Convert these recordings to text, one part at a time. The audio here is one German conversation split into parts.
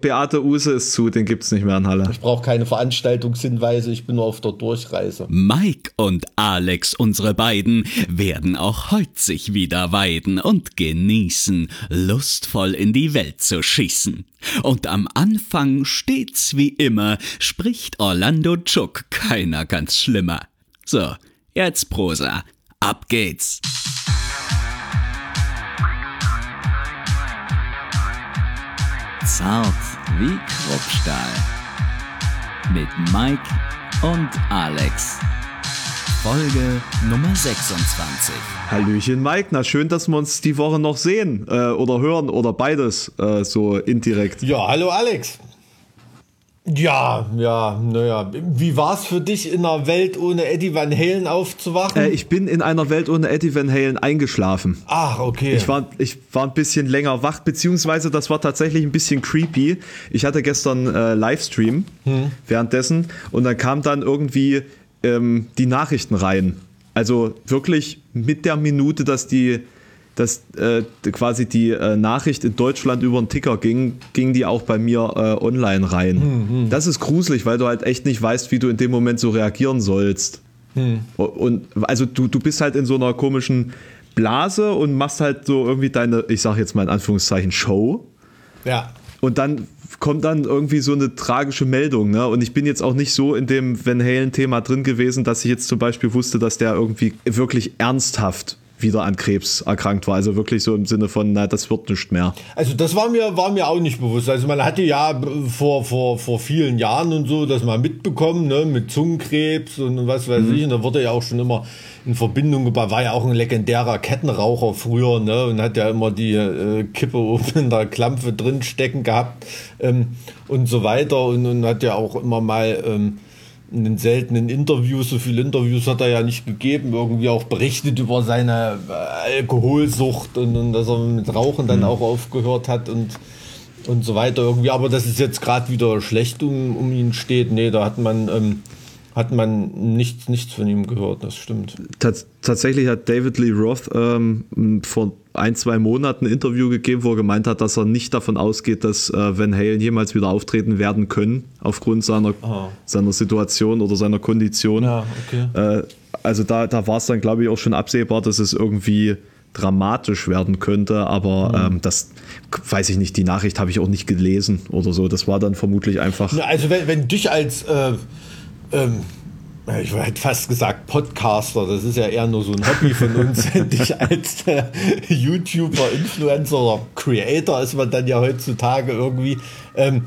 Beate Use ist zu, den gibt's nicht mehr in Halle. Ich brauche keine Veranstaltungshinweise, ich bin nur auf der Durchreise. Mike und Alex, unsere beiden, werden auch heute sich wieder weiden und genießen, lustvoll in die Welt zu schießen. Und am Anfang stets wie immer spricht Orlando Chuck keiner ganz schlimmer. So, jetzt Prosa. Ab geht's. Zart wie Kruppstahl. Mit Mike und Alex. Folge Nummer 26. Hallöchen Mike, na schön, dass wir uns die Woche noch sehen äh, oder hören oder beides äh, so indirekt. Ja, hallo Alex. Ja, ja, naja. Wie war es für dich, in einer Welt ohne Eddie Van Halen aufzuwachen? Äh, ich bin in einer Welt ohne Eddie Van Halen eingeschlafen. Ach, okay. Ich war, ich war ein bisschen länger wach, beziehungsweise das war tatsächlich ein bisschen creepy. Ich hatte gestern äh, Livestream hm. währenddessen und dann kam dann irgendwie ähm, die Nachrichten rein. Also wirklich mit der Minute, dass die dass äh, quasi die äh, Nachricht in Deutschland über den Ticker ging, ging die auch bei mir äh, online rein. Mhm. Das ist gruselig, weil du halt echt nicht weißt, wie du in dem Moment so reagieren sollst. Mhm. Und also du, du bist halt in so einer komischen Blase und machst halt so irgendwie deine, ich sag jetzt mal in Anführungszeichen, Show. Ja. Und dann kommt dann irgendwie so eine tragische Meldung, ne? Und ich bin jetzt auch nicht so in dem Van Halen-Thema drin gewesen, dass ich jetzt zum Beispiel wusste, dass der irgendwie wirklich ernsthaft wieder an Krebs erkrankt war. Also wirklich so im Sinne von, na, das wird nicht mehr. Also das war mir, war mir auch nicht bewusst. Also man hatte ja vor, vor, vor vielen Jahren und so das mal mitbekommen, ne, mit Zungenkrebs und was weiß mhm. ich. Und da wurde ja auch schon immer in Verbindung gebracht, war ja auch ein legendärer Kettenraucher früher, ne, und hat ja immer die äh, Kippe oben in der Klampfe drin stecken gehabt ähm, und so weiter und, und hat ja auch immer mal ähm, in den seltenen Interviews, so viele Interviews hat er ja nicht gegeben, irgendwie auch berichtet über seine äh, Alkoholsucht und, und dass er mit Rauchen dann mhm. auch aufgehört hat und, und so weiter irgendwie. Aber dass es jetzt gerade wieder schlecht um, um ihn steht, nee, da hat man, ähm, hat man nichts, nichts von ihm gehört, das stimmt. Tats tatsächlich hat David Lee Roth ähm, vor ein, zwei Monaten ein Interview gegeben, wo er gemeint hat, dass er nicht davon ausgeht, dass äh, Van Halen jemals wieder auftreten werden können, aufgrund seiner, seiner Situation oder seiner Kondition. Ja, okay. Äh, also da, da war es dann, glaube ich, auch schon absehbar, dass es irgendwie dramatisch werden könnte, aber mhm. ähm, das weiß ich nicht, die Nachricht habe ich auch nicht gelesen oder so. Das war dann vermutlich einfach. Also wenn, wenn dich als äh, ähm ich hätte fast gesagt Podcaster, das ist ja eher nur so ein Hobby von uns, dich als äh, YouTuber, Influencer oder Creator ist man dann ja heutzutage irgendwie. Ähm,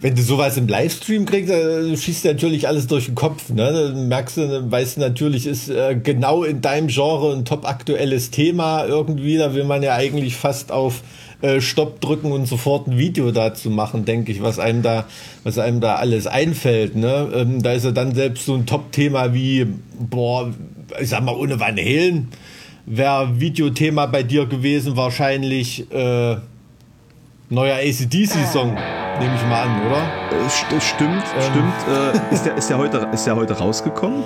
wenn du sowas im Livestream kriegst, dann schießt natürlich alles durch den Kopf. Ne? Dann merkst du, weißt du natürlich, ist äh, genau in deinem Genre ein top aktuelles Thema irgendwie. Da will man ja eigentlich fast auf äh, Stopp drücken und sofort ein Video dazu machen, denke ich, was einem da, was einem da alles einfällt. Ne? Ähm, da ist ja dann selbst so ein Top-Thema wie, boah, ich sag mal, ohne Van Halen wäre Videothema bei dir gewesen wahrscheinlich äh, neuer ACDC-Song, nehme ich mal an, oder? Äh, st stimmt, ähm. stimmt. Äh, ist, der, ist, der heute, ist der heute rausgekommen?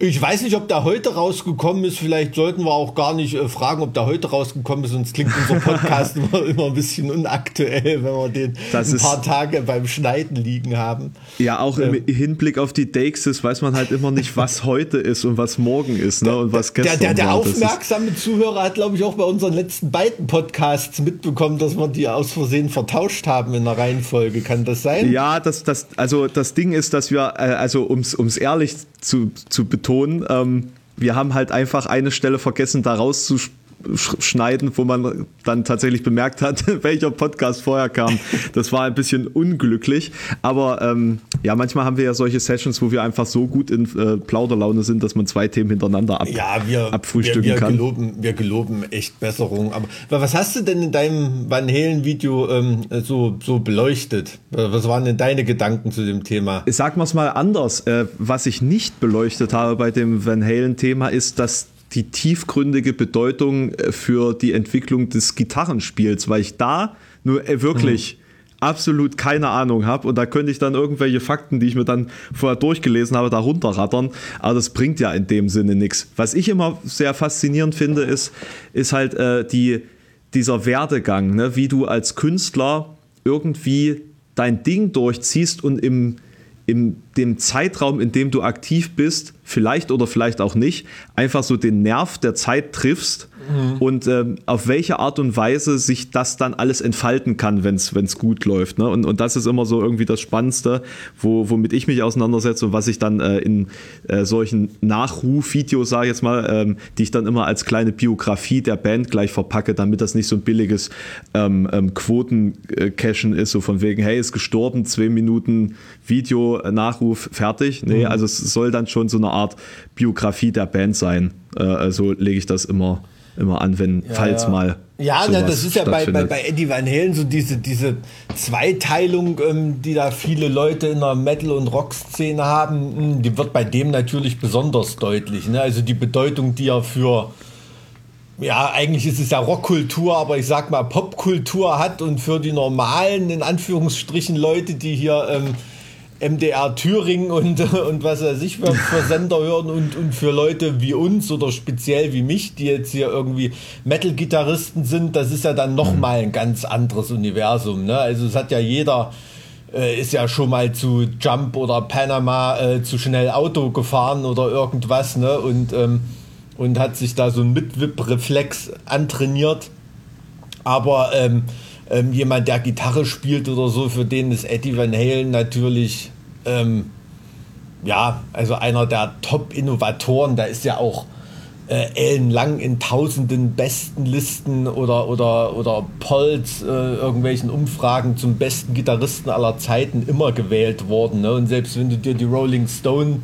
Ich weiß nicht, ob der heute rausgekommen ist. Vielleicht sollten wir auch gar nicht äh, fragen, ob der heute rausgekommen ist. Sonst klingt unser Podcast immer, immer ein bisschen unaktuell, wenn wir den das ein paar Tage beim Schneiden liegen haben. Ja, auch ähm, im Hinblick auf die Daxes weiß man halt immer nicht, was heute ist und was morgen ist ne? und was gestern Der, der, der aufmerksame Zuhörer hat, glaube ich, auch bei unseren letzten beiden Podcasts mitbekommen, dass wir die aus Versehen vertauscht haben in der Reihenfolge. Kann das sein? Ja, das, das, also das Ding ist, dass wir, äh, also ums, ums ehrlich zu, zu betonen, ähm, wir haben halt einfach eine Stelle vergessen, da rauszuspielen schneiden, wo man dann tatsächlich bemerkt hat, welcher Podcast vorher kam. Das war ein bisschen unglücklich. Aber ähm, ja, manchmal haben wir ja solche Sessions, wo wir einfach so gut in äh, Plauderlaune sind, dass man zwei Themen hintereinander ab, ja, wir, abfrühstücken wir, wir kann. Geloben, wir geloben echt Besserung. Aber was hast du denn in deinem Van Halen-Video ähm, so, so beleuchtet? Was waren denn deine Gedanken zu dem Thema? Sag mal es mal anders. Äh, was ich nicht beleuchtet habe bei dem Van Halen-Thema ist, dass die tiefgründige Bedeutung äh, für die Entwicklung des Gitarrenspiels, weil ich da nur äh, wirklich mhm. absolut keine Ahnung habe und da könnte ich dann irgendwelche Fakten, die ich mir dann vorher durchgelesen habe, da runterrattern, aber das bringt ja in dem Sinne nichts. Was ich immer sehr faszinierend finde, ist, ist halt äh, die, dieser Werdegang, ne? wie du als Künstler irgendwie dein Ding durchziehst und im, in dem Zeitraum, in dem du aktiv bist, vielleicht oder vielleicht auch nicht, einfach so den Nerv der Zeit triffst mhm. und ähm, auf welche Art und Weise sich das dann alles entfalten kann, wenn es gut läuft. Ne? Und, und das ist immer so irgendwie das Spannendste, wo, womit ich mich auseinandersetze und was ich dann äh, in äh, solchen Nachruf-Videos, sage ich jetzt mal, ähm, die ich dann immer als kleine Biografie der Band gleich verpacke, damit das nicht so ein billiges ähm, ähm, Quoten-Cashen ist, so von wegen, hey, ist gestorben, zwei Minuten Video, Nachruf, fertig. Nee, mhm. also es soll dann schon so eine Art Biografie der Band sein. Äh, also lege ich das immer immer an, wenn, ja, falls ja. mal. Ja, na, das ist ja bei, bei, bei Eddie Van Halen so diese, diese Zweiteilung, ähm, die da viele Leute in der Metal- und Rock-Szene haben, hm, die wird bei dem natürlich besonders deutlich. Ne? Also die Bedeutung, die er für, ja, eigentlich ist es ja Rockkultur, aber ich sag mal Popkultur hat und für die normalen, in Anführungsstrichen, Leute, die hier. Ähm, MDR Thüringen und, und was weiß ich für, für Sender hören und, und für Leute wie uns oder speziell wie mich, die jetzt hier irgendwie Metal-Gitarristen sind, das ist ja dann nochmal ein ganz anderes Universum. Ne? Also es hat ja jeder, äh, ist ja schon mal zu Jump oder Panama äh, zu schnell Auto gefahren oder irgendwas ne? und, ähm, und hat sich da so ein Mitwip-Reflex antrainiert. Aber ähm, ähm, jemand, der Gitarre spielt oder so, für den ist Eddie Van Halen natürlich, ähm, ja, also einer der Top-Innovatoren. Da ist ja auch äh, ellenlang in tausenden besten Listen oder, oder, oder Polls, äh, irgendwelchen Umfragen zum besten Gitarristen aller Zeiten immer gewählt worden. Ne? Und selbst wenn du dir die Rolling Stone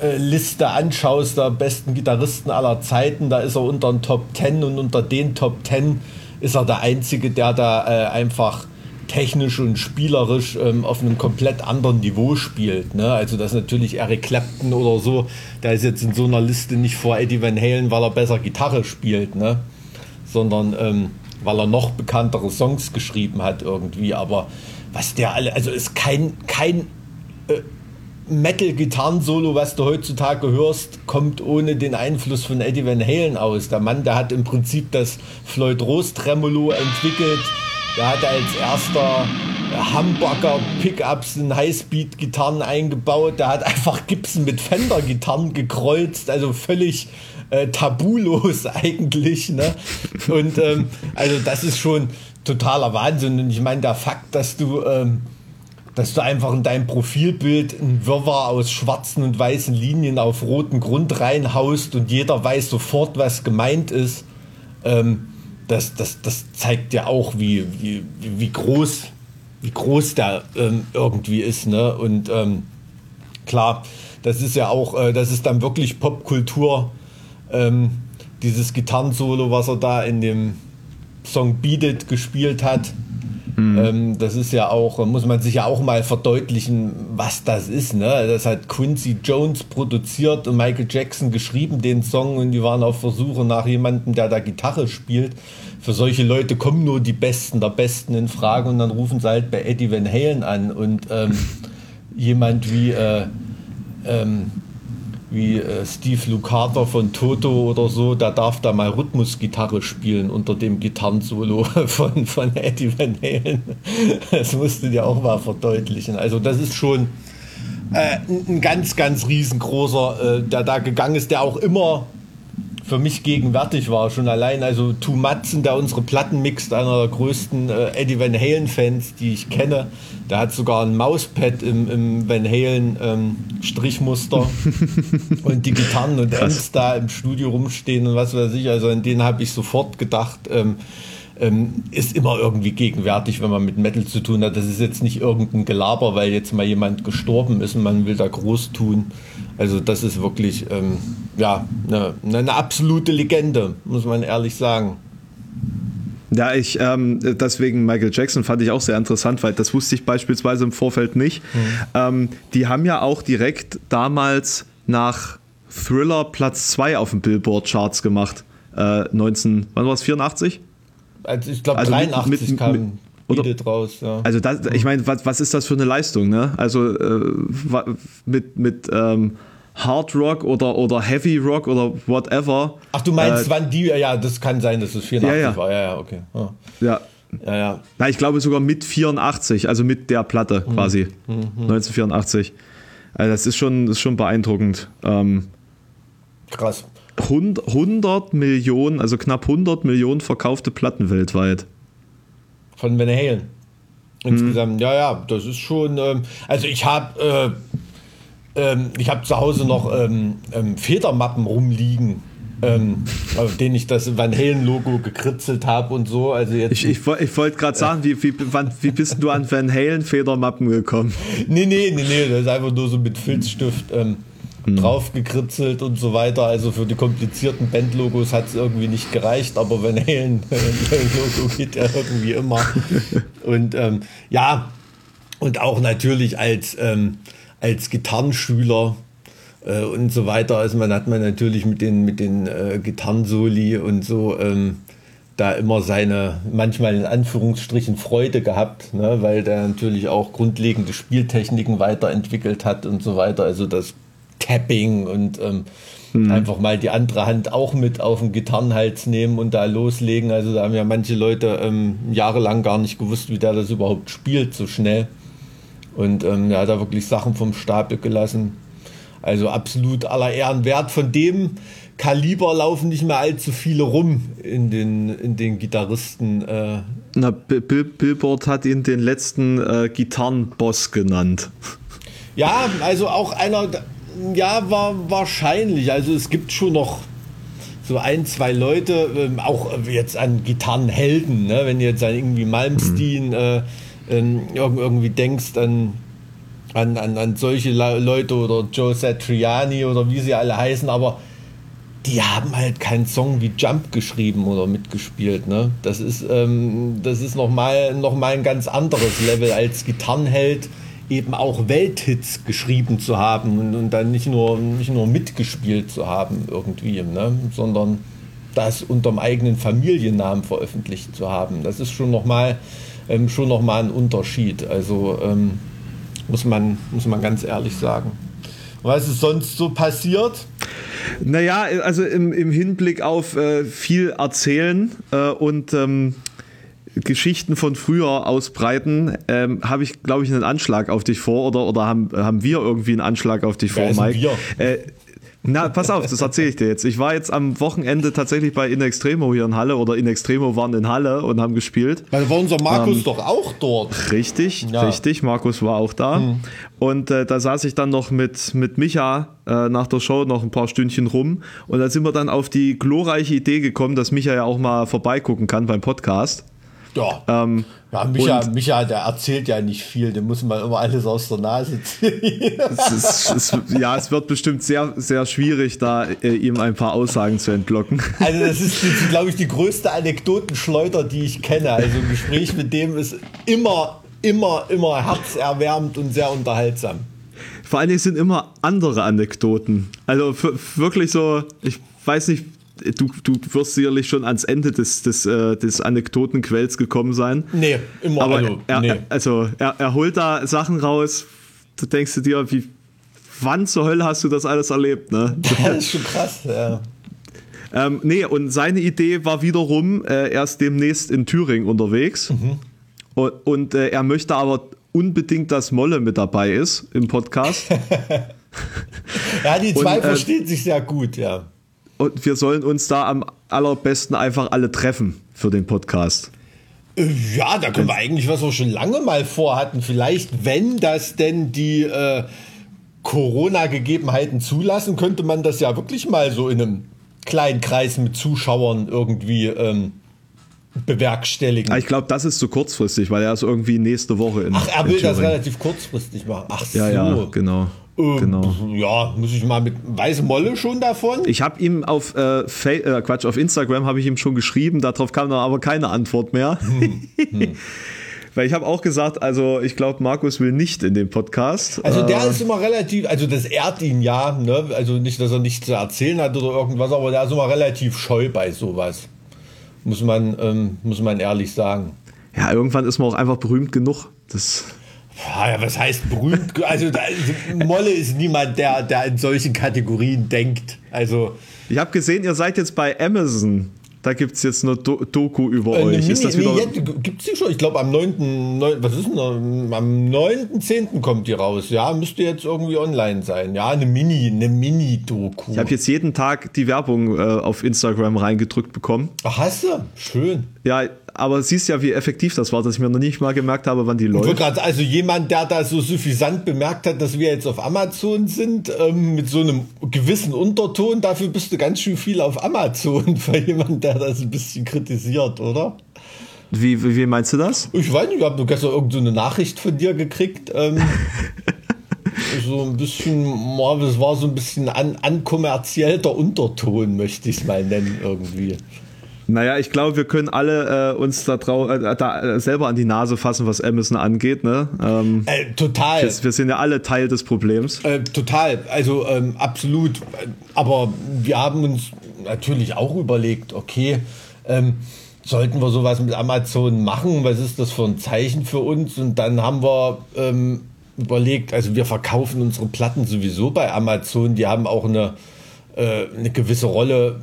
äh, Liste anschaust, der besten Gitarristen aller Zeiten, da ist er unter den Top 10 und unter den Top 10 ist er der Einzige, der da äh, einfach technisch und spielerisch ähm, auf einem komplett anderen Niveau spielt. Ne? Also das natürlich Eric Clapton oder so, der ist jetzt in so einer Liste nicht vor Eddie Van Halen, weil er besser Gitarre spielt, ne? sondern ähm, weil er noch bekanntere Songs geschrieben hat irgendwie. Aber was der alle, also ist kein, kein äh, Metal-Gitarren-Solo, was du heutzutage hörst, kommt ohne den Einfluss von Eddie Van Halen aus. Der Mann, der hat im Prinzip das Floyd Rose Tremolo entwickelt. Der hat als erster Hamburger Pickups in Highspeed-Gitarren eingebaut. Der hat einfach Gibson mit Fender-Gitarren gekreuzt, also völlig äh, tabulos eigentlich. Ne? Und ähm, also das ist schon totaler Wahnsinn. Und ich meine, der Fakt, dass du ähm, dass du einfach in dein Profilbild ein Wirrwarr aus schwarzen und weißen Linien auf roten Grund reinhaust und jeder weiß sofort, was gemeint ist. Ähm, das, das, das zeigt ja auch, wie, wie, wie groß, wie groß der ähm, irgendwie ist. Ne? Und ähm, klar, das ist ja auch, äh, das ist dann wirklich Popkultur. Ähm, dieses Gitarrensolo, was er da in dem Song Beat It gespielt hat. Mhm. Ähm, das ist ja auch, muss man sich ja auch mal verdeutlichen, was das ist. Ne? Das hat Quincy Jones produziert und Michael Jackson geschrieben, den Song, und die waren auf Versuche nach jemandem, der da Gitarre spielt. Für solche Leute kommen nur die Besten der Besten in Frage und dann rufen sie halt bei Eddie Van Halen an und ähm, jemand wie äh, ähm, wie äh, Steve Lukather von Toto oder so, der darf da mal Rhythmusgitarre spielen unter dem Gitarrensolo von, von Eddie Van Halen. Das musst du dir auch mal verdeutlichen. Also das ist schon äh, ein ganz, ganz riesengroßer, äh, der da gegangen ist, der auch immer für mich gegenwärtig war. Schon allein, also Tu Matzen, der unsere Platten mixt, einer der größten äh, Eddie Van Halen-Fans, die ich kenne. Der hat sogar ein Mauspad im, im Van Halen ähm, Strichmuster und die Gitarren und Amps da im Studio rumstehen und was weiß ich. Also an den habe ich sofort gedacht, ähm, ähm, ist immer irgendwie gegenwärtig, wenn man mit Metal zu tun hat. Das ist jetzt nicht irgendein Gelaber, weil jetzt mal jemand gestorben ist und man will da groß tun. Also das ist wirklich ähm, ja, eine, eine absolute Legende, muss man ehrlich sagen. Ja, ich, ähm, deswegen Michael Jackson fand ich auch sehr interessant, weil das wusste ich beispielsweise im Vorfeld nicht. Mhm. Ähm, die haben ja auch direkt damals nach Thriller Platz 2 auf den Billboard-Charts gemacht. Äh, 19, wann war es, 84? Also ich glaube also 83 mit, mit, kam mit, oder, raus. Ja. Also das, ich meine, was, was ist das für eine Leistung? Ne? Also äh, mit, mit ähm, Hard Rock oder, oder Heavy Rock oder whatever. Ach, du meinst, äh, wann die, ja, das kann sein, dass es 84 ja, ja. war, ja, ja, okay. Ja. ja. Ja, ja. Na, ich glaube sogar mit 84, also mit der Platte Mhm. quasi. 1984. Also das ist schon, das ist schon beeindruckend. Ähm, Krass. 100, 100 Millionen, also knapp 100 Millionen verkaufte Platten weltweit. Von Van Halen. Insgesamt, ja, ja, das ist schon. Ähm, also ich habe äh, ähm, ich habe zu Hause noch ähm, ähm, Federmappen rumliegen, ähm, auf denen ich das Van Halen Logo gekritzelt habe und so. Also jetzt. Ich, ich, ich wollte gerade sagen, wie, wie, wann, wie bist du an Van Halen Federmappen gekommen? Nee, nee, nee, nee, das ist einfach nur so mit Filzstift ähm, Hm. drauf gekritzelt und so weiter. Also für die komplizierten Bandlogos hat es irgendwie nicht gereicht, aber Van Halen Logo geht ja irgendwie immer. Und ähm, ja, und auch natürlich als, ähm, als Gitarrenschüler äh, und so weiter. Also man hat man natürlich mit den, mit den äh, Gitarrensoli und so ähm, da immer seine, manchmal in Anführungsstrichen Freude gehabt, ne? weil der natürlich auch grundlegende Spieltechniken weiterentwickelt hat und so weiter. Also das Tapping und ähm, einfach mal die andere Hand auch mit auf den Gitarrenhals nehmen und da loslegen. Also da haben ja manche Leute ähm, jahrelang gar nicht gewusst, wie der das überhaupt spielt so schnell. Und ähm, er hat da wirklich Sachen vom Stapel gelassen. Also absolut aller Ehren wert. Von dem Kaliber laufen nicht mehr allzu viele rum in den, in den Gitarristen. Äh, Na, Bill, Bill- Billboard hat ihn den letzten äh, Gitarrenboss genannt. ja, also auch einer, ja, war wahrscheinlich. Also es gibt schon noch so ein, zwei Leute, ähm, auch jetzt an Gitarrenhelden, ne? wenn jetzt an irgendwie Malmsteen äh, ähm, irg- irgendwie denkst, an, an, an, an solche Le- Leute oder Joe Satriani oder wie sie alle heißen, aber die haben halt keinen Song wie Jump geschrieben oder mitgespielt. Ne? Das ist, ähm, das ist nochmal noch mal ein ganz anderes Level als Gitarrenheld eben auch Welthits geschrieben zu haben und, und dann nicht nur, nicht nur mitgespielt zu haben irgendwie, ne? sondern das unterm eigenen Familiennamen veröffentlicht zu haben. Das ist schon nochmal ähm, schon noch mal ein Unterschied. Also ähm, muss, man, muss man ganz ehrlich sagen. Was ist sonst so passiert? Naja, also im, im Hinblick auf äh, viel erzählen äh, und ähm, Geschichten von früher ausbreiten, ähm, habe ich, glaube ich, einen Anschlag auf dich vor oder, oder haben, haben wir irgendwie einen Anschlag auf dich Wer vor, Mike? Äh, na, pass auf, das erzähle ich dir jetzt. Ich war jetzt am Wochenende tatsächlich bei In Extremo hier in Halle oder In Extremo waren in Halle und haben gespielt. Weil war unser Markus doch auch dort. Richtig, Ja. richtig. Markus war auch da. Und äh, da saß ich dann noch mit, mit Micha äh, nach der Show noch ein paar Stündchen rum. Und da sind wir dann auf die glorreiche Idee gekommen, dass Micha ja auch mal vorbeigucken kann beim Podcast. Ja. Ähm, ja, Micha, und- Micha, der erzählt ja nicht viel, dem muss man immer alles aus der Nase ziehen. es ist, es, ja, es wird bestimmt sehr, sehr schwierig, da äh, ihm ein paar Aussagen zu entlocken. Also das ist, glaube ich, die größte Anekdotenschleuder, die ich kenne. Also ein Gespräch mit dem ist immer, immer, immer herzerwärmend und sehr unterhaltsam. Vor allen Dingen sind immer andere Anekdoten. Also wirklich so, ich weiß nicht, du, du wirst sicherlich schon ans Ende des, des, äh, des Anekdotenquells gekommen sein. Nee, immer, Aber also, er, nee. er, also er, er holt da Sachen raus, du denkst du dir, wie, wann zur Hölle hast du das alles erlebt? Ne? Das ist schon krass, ja. ähm, nee, und seine Idee war wiederum, äh, er ist demnächst in Thüringen unterwegs Mhm. und, und äh, er möchte aber unbedingt, dass Molle mit dabei ist im Podcast. Ja, die zwei Und, äh, verstehen sich sehr gut, ja. Und wir sollen uns da am allerbesten einfach alle treffen für den Podcast. Äh, Ja, da können wir eigentlich, was wir schon lange mal vorhatten, vielleicht, wenn das denn die äh, Corona-Gegebenheiten zulassen, könnte man das ja wirklich mal so in einem kleinen Kreis mit Zuschauern irgendwie ähm, bewerkstelligen. Aber ich glaube, das ist zu kurzfristig, weil er ist irgendwie nächste Woche in Ach, er will das relativ kurzfristig machen. Ach so. Ja, ja, genau. Ähm, genau. Ja, muss ich mal mit Weiße Molle schon davon? Ich habe ihm auf äh, äh, Quatsch auf Instagram habe ich ihm schon geschrieben, darauf kam dann aber keine Antwort mehr. Hm, Weil ich habe auch gesagt, also ich glaube, Markus will nicht in den Podcast. Also der Äh, ist immer relativ, also das ehrt ihn ja, ne? Also nicht, dass er nichts zu erzählen hat oder irgendwas, aber der ist immer relativ scheu bei sowas. Muss man, ähm, muss man ehrlich sagen. ja, irgendwann ist man auch einfach berühmt genug. Das, Ja, was heißt berühmt? Also, da, Molle ist niemand, der, der in solchen Kategorien denkt. Also, ich habe gesehen, ihr seid jetzt bei Amazon da gibt es jetzt eine Do Doku über äh, euch. Mini, ist das wieder nee, gibt es die schon? Ich glaube am 9., 9. Was ist denn? Am 9.10. kommt die raus. Ja, müsste jetzt irgendwie online sein. Ja, eine Mini, eine Mini-Doku. Ich habe jetzt jeden Tag die Werbung äh, auf Instagram reingedrückt bekommen. Ach, hast du? Schön. Ja, aber siehst ja, wie effektiv das war, dass ich mir noch nicht mal gemerkt habe, wann die. Grad, also jemand, der da so suffisant bemerkt hat, dass wir jetzt auf Amazon sind, ähm, mit so einem gewissen Unterton, dafür bist du ganz schön viel auf Amazon für jemanden, der das ein bisschen kritisiert, oder? Wie, wie, wie meinst du das? Ich weiß nicht, ich habe nur gestern irgendeine so Nachricht von dir gekriegt. Ähm, so ein bisschen, das war so ein bisschen an, ankommerziellter Unterton, möchte ich es mal nennen, irgendwie. Naja, ich glaube, wir können alle äh, uns da, trau äh, da äh, selber an die Nase fassen, was Amazon angeht. Ne? Ähm, äh, total. Wir, wir, sind ja alle Teil des Problems. Äh, total, also ähm, absolut. Aber wir haben uns natürlich auch überlegt, okay, ähm, sollten wir sowas mit Amazon machen? Was ist das für ein Zeichen für uns? Und dann haben wir ähm, überlegt, also wir verkaufen unsere Platten sowieso bei Amazon. Die haben auch eine, äh, eine gewisse Rolle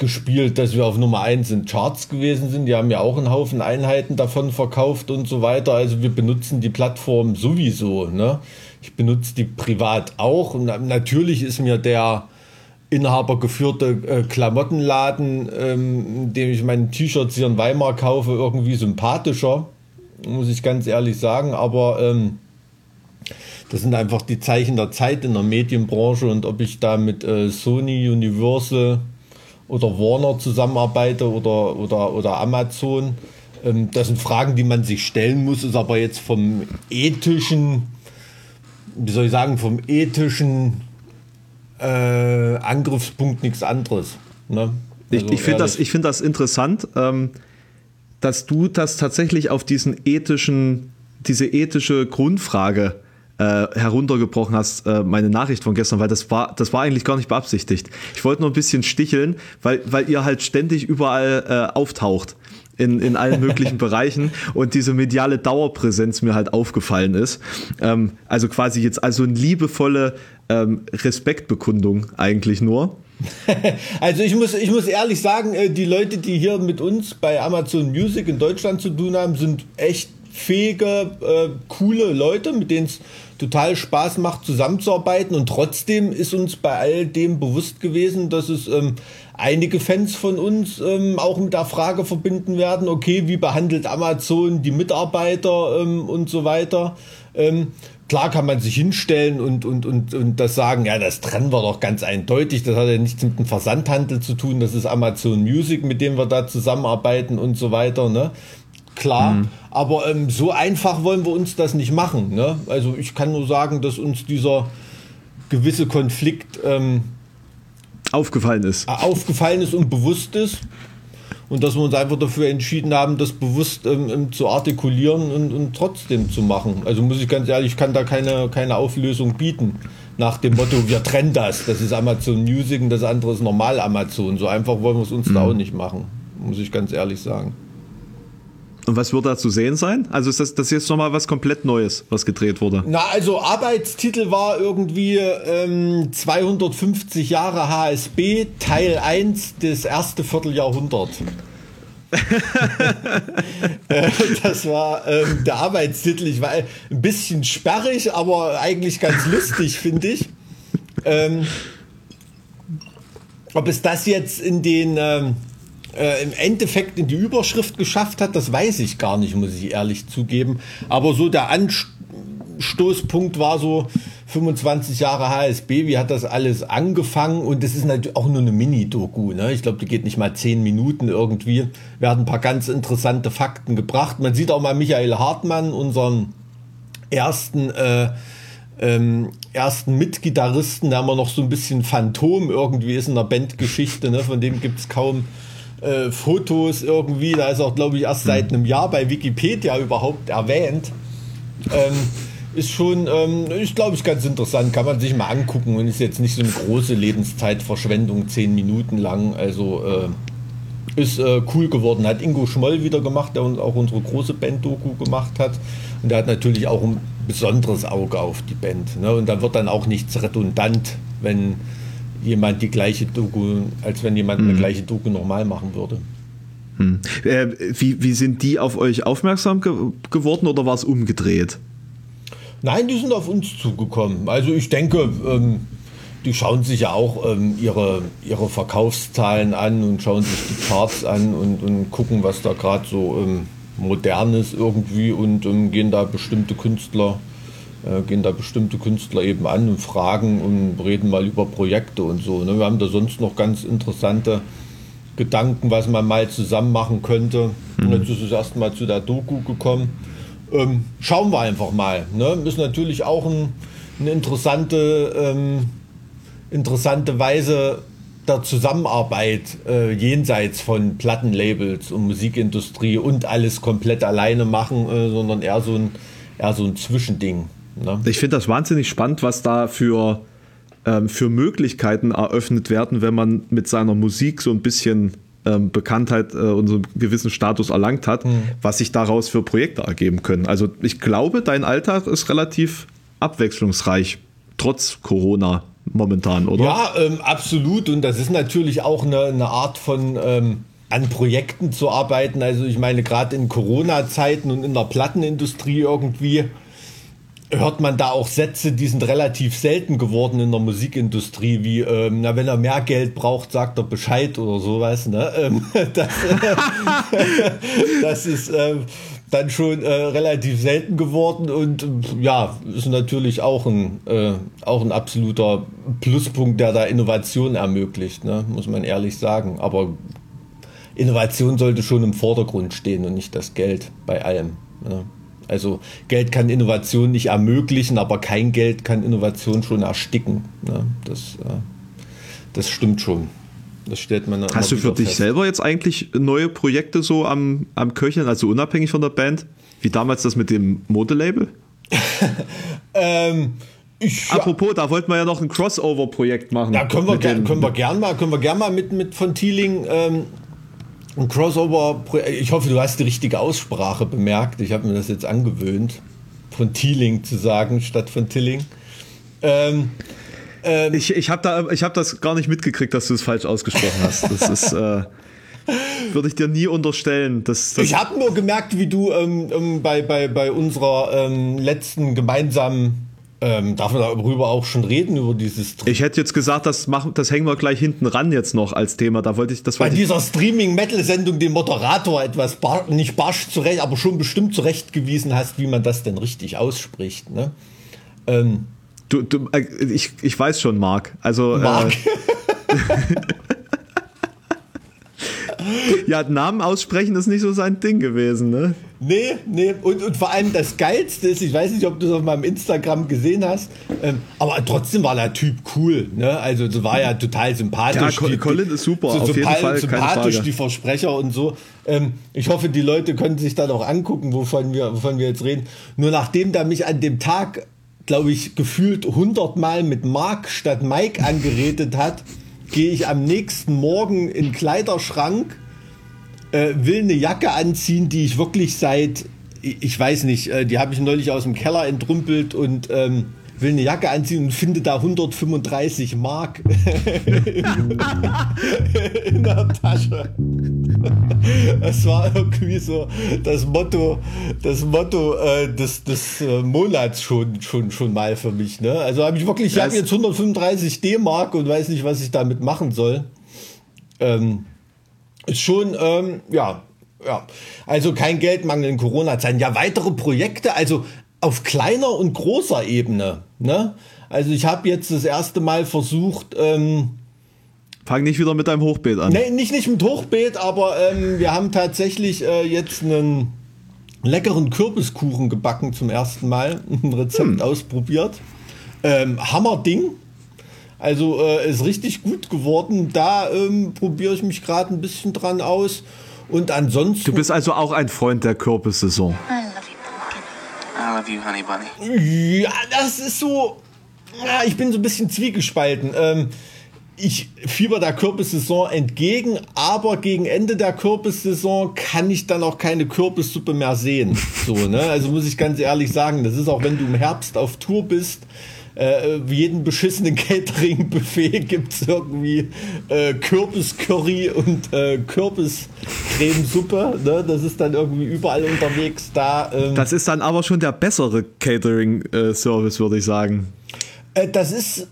gespielt, dass wir auf Nummer 1 in Charts gewesen sind. Die haben ja auch einen Haufen Einheiten davon verkauft und so weiter. Also wir benutzen die Plattform sowieso. Ne? Ich benutze die privat auch. Und natürlich ist mir der inhabergeführte äh, Klamottenladen, ähm, in dem ich meine T-Shirts hier in Weimar kaufe, irgendwie sympathischer, muss ich ganz ehrlich sagen. Aber ähm, das sind einfach die Zeichen der Zeit in der Medienbranche und ob ich da mit äh, Sony, Universal, oder Warner zusammenarbeite oder, oder, oder Amazon. Ähm, das sind Fragen, die man sich stellen muss, ist aber jetzt vom ethischen, wie soll ich sagen, vom ethischen äh, Angriffspunkt nichts anderes. Ne? Also ich ich finde das, find das interessant, ähm, dass du das tatsächlich auf diesen ethischen, diese ethische Grundfrage äh, heruntergebrochen hast, äh, meine Nachricht von gestern, weil das war, das war eigentlich gar nicht beabsichtigt. Ich wollte nur ein bisschen sticheln, weil, weil ihr halt ständig überall äh, auftaucht. In, in allen möglichen Bereichen und diese mediale Dauerpräsenz mir halt aufgefallen ist. Ähm, also quasi jetzt also eine liebevolle ähm, Respektbekundung eigentlich nur. Also ich muss, ich muss ehrlich sagen, äh, die Leute, die hier mit uns bei Amazon Music in Deutschland zu tun haben, sind echt fähige, äh, coole Leute, mit denen es total Spaß macht, zusammenzuarbeiten. Und trotzdem ist uns bei all dem bewusst gewesen, dass es ähm, einige Fans von uns ähm, auch mit der Frage verbinden werden, okay, wie behandelt Amazon die Mitarbeiter ähm, und so weiter. Ähm, klar kann man sich hinstellen und, und, und, und das sagen, ja, das trennen wir doch ganz eindeutig. Das hat ja nichts mit dem Versandhandel zu tun. Das ist Amazon Music, mit dem wir da zusammenarbeiten und so weiter. Ne? Klar. Mhm. Aber ähm, so einfach wollen wir uns das nicht machen. Ne? Also ich kann nur sagen, dass uns dieser gewisse Konflikt ähm, aufgefallen ist. Äh, aufgefallen ist und bewusst ist. Und dass wir uns einfach dafür entschieden haben, das bewusst ähm, ähm, zu artikulieren und, und, trotzdem zu machen. Also muss ich ganz ehrlich, ich kann da keine, keine Auflösung bieten. Nach dem Motto, wir trennen das. Das ist Amazon Music und das andere ist normal Amazon. So einfach wollen wir es uns mhm. da auch nicht machen. Muss ich ganz ehrlich sagen. Und was wird da zu sehen sein? Also ist das, das jetzt nochmal was komplett Neues, was gedreht wurde? Na, also Arbeitstitel war irgendwie ähm, 250 Jahre HSB, Teil 1, das erste Vierteljahrhundert. Äh, das war ähm, der Arbeitstitel. Ich war ein bisschen sperrig, aber eigentlich ganz lustig, finde ich. Ähm, ob es das jetzt in den ähm, äh, im Endeffekt in die Überschrift geschafft hat, das weiß ich gar nicht, muss ich ehrlich zugeben. Aber so der Anstoßpunkt war so 25 Jahre HSB, wie hat das alles angefangen? Und das ist natürlich auch nur eine Mini-Doku. Ne? Ich glaube, die geht nicht mal zehn Minuten irgendwie. Werden ein paar ganz interessante Fakten gebracht. Man sieht auch mal Michael Hartmann, unseren ersten äh, ähm, ersten Mitgitarristen, der immer noch so ein bisschen Phantom irgendwie ist in der Bandgeschichte, ne? von dem gibt es kaum äh, Fotos irgendwie. Da ist auch, glaube ich, erst seit hm. einem Jahr bei Wikipedia überhaupt erwähnt. Ähm, ist schon, ähm, ich glaube, ist ganz interessant, kann man sich mal angucken und ist jetzt nicht so eine große Lebenszeitverschwendung, zehn Minuten lang. Also äh, ist äh, cool geworden. Hat Ingo Schmoll wieder gemacht, der uns auch unsere große Band-Doku gemacht hat. Und der hat natürlich auch ein besonderes Auge auf die Band. Ne? Und da wird dann auch nichts redundant, wenn jemand die gleiche Doku, als wenn jemand eine gleiche Doku normal machen würde. Hm. Äh, wie, wie sind die auf euch aufmerksam ge geworden oder war es umgedreht? Nein, die sind auf uns zugekommen. Also ich denke, ähm, die schauen sich ja auch ähm, ihre, ihre Verkaufszahlen an und schauen sich die Charts an und, und gucken, was da gerade so ähm, modern ist irgendwie und ähm, gehen da bestimmte Künstler äh, gehen da bestimmte Künstler eben an und fragen und reden mal über Projekte und so. Ne? Wir haben da sonst noch ganz interessante Gedanken, was man mal zusammen machen könnte. Mhm. Jetzt ist es erstmal zu der Doku gekommen. Ähm, schauen wir einfach mal. Ne? Ist natürlich auch ein, eine interessante, ähm, interessante Weise der Zusammenarbeit äh, jenseits von Plattenlabels und Musikindustrie und alles komplett alleine machen, äh, sondern eher so ein, eher so ein Zwischending. Ne? Ich finde das wahnsinnig spannend, was da für, ähm, für Möglichkeiten eröffnet werden, wenn man mit seiner Musik so ein bisschen ähm, Bekanntheit äh, und so einen gewissen Status erlangt hat, mhm. was sich daraus für Projekte ergeben können. Also ich glaube, dein Alltag ist relativ abwechslungsreich, trotz Corona momentan, oder? Ja, ähm, absolut. Und das ist natürlich auch eine, eine Art von ähm, an Projekten zu arbeiten. Also ich meine, gerade in Corona-Zeiten und in der Plattenindustrie irgendwie hört man da auch Sätze, die sind relativ selten geworden in der Musikindustrie, wie, ähm, na, wenn er mehr Geld braucht, sagt er Bescheid oder sowas. Ne? Ähm, das, das, ist ähm, dann schon äh, relativ selten geworden und ja, ist natürlich auch ein, äh, auch ein absoluter Pluspunkt, der da Innovation ermöglicht, ne? muss man ehrlich sagen. Aber Innovation sollte schon im Vordergrund stehen und nicht das Geld bei allem. Ne? Also Geld kann Innovation nicht ermöglichen, aber kein Geld kann Innovation schon ersticken. Ne? Das, äh, das stimmt schon. Das stellt man Hast du für dich selber jetzt eigentlich neue Projekte so am, am Köcheln, also unabhängig von der Band? Wie damals das mit dem Modelabel? ähm, ich, Apropos, da wollten wir ja noch ein Crossover-Projekt machen. Ja, können wir, ger können wir gern mal, können wir gern mal mit, mit von Thieling ähm, ein Crossover, ich hoffe, du hast die richtige Aussprache bemerkt. Ich habe mir das jetzt angewöhnt, von Teeling zu sagen, statt von Tilling. Ähm, ähm, ich ich habe da, hab das gar nicht mitgekriegt, dass du es falsch ausgesprochen hast. Das ist. Äh, würde ich dir nie unterstellen. Dass, dass ich habe nur gemerkt, wie du ähm, ähm, bei, bei, bei unserer ähm, letzten gemeinsamen ähm, darf man darüber auch schon reden, über dieses Stream? Ich hätte jetzt gesagt, das, machen, das hängen wir gleich hinten ran jetzt noch als Thema. Da wollte ich, das Bei dieser Streaming-Metal-Sendung den Moderator etwas bar, nicht barsch zurecht, aber schon bestimmt zurechtgewiesen hast, wie man das denn richtig ausspricht. Ne? Ähm, du, du, äh, ich, ich weiß schon, Marc. Also, äh, Marc. Äh, ja, Namen aussprechen ist nicht so sein Ding gewesen, ne? Nee, nee. Und, und vor allem das Geilste ist, ich weiß nicht, ob du es auf meinem Instagram gesehen hast, ähm, aber trotzdem war der Typ cool. Ne? Also es war ja total sympathisch. Ja, die, Colin ist super, so, auf jeden Fall. Sympathisch, die Versprecher und so. Ähm, ich hoffe, die Leute können sich dann auch angucken, wovon wir, wovon wir jetzt reden. Nur nachdem der mich an dem Tag, glaube ich, gefühlt 100 Mal mit Mark statt Mike angeredet hat, gehe ich am nächsten Morgen in den Kleiderschrank, äh, will eine Jacke anziehen, die ich wirklich seit, ich weiß nicht, äh, die habe ich neulich aus dem Keller entrümpelt und ähm, will eine Jacke anziehen und finde da 135 Mark in der Tasche. Das war irgendwie so das Motto, das Motto äh, des, des äh, Monats schon, schon, schon mal für mich. Ne? Also habe ich wirklich, ich habe jetzt 135 D-Mark und weiß nicht, was ich damit machen soll. Ähm, ist schon, ähm, ja, ja. Also kein Geldmangel in Corona-Zeiten. Ja, weitere Projekte, also auf kleiner und großer Ebene. Ne? Also ich habe jetzt das erste Mal versucht. Ähm, Fang nicht wieder mit deinem Hochbeet an. Nee, nicht, nicht mit Hochbeet, aber ähm, wir haben tatsächlich äh, jetzt einen leckeren Kürbiskuchen gebacken zum ersten Mal. Ein Rezept hm. ausprobiert. Ähm, Hammerding. Also äh, ist richtig gut geworden. Da ähm, probiere ich mich gerade ein bisschen dran aus. Und ansonsten. Du bist also auch ein Freund der Kürbissaison. I love you, honey bunny. Ja, das ist so. Ja, ich bin so ein bisschen zwiegespalten. Ähm, ich fieber der Kürbissaison entgegen, aber gegen Ende der Kürbissaison kann ich dann auch keine Kürbissuppe mehr sehen. So, ne? Also muss ich ganz ehrlich sagen, das ist auch, wenn du im Herbst auf Tour bist, äh, jeden beschissenen Catering-Buffet gibt es irgendwie äh, Kürbis-Curry und äh, Kürbis-Cremesuppe. Ne? Das ist dann irgendwie überall unterwegs da. Ähm. Das ist dann aber schon der bessere Catering-Service, würde ich sagen. Äh, das ist,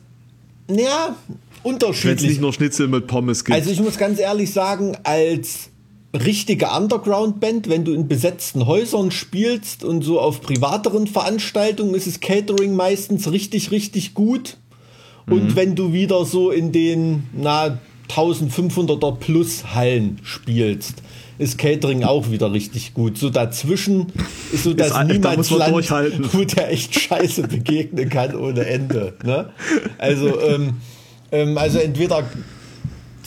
ja, unterschiedlich. Wenn es nicht nur Schnitzel mit Pommes gibt. Also ich muss ganz ehrlich sagen, als richtige Underground-Band, wenn du in besetzten Häusern spielst und so auf privateren Veranstaltungen ist es Catering meistens richtig, richtig gut. Mhm. Und wenn du wieder so in den na, 1500er plus Hallen spielst, ist Catering auch wieder richtig gut. So dazwischen ist so das Niemandsland, da wo der echt Scheiße begegnen kann ohne Ende. Ne? Also, ähm, ähm, also entweder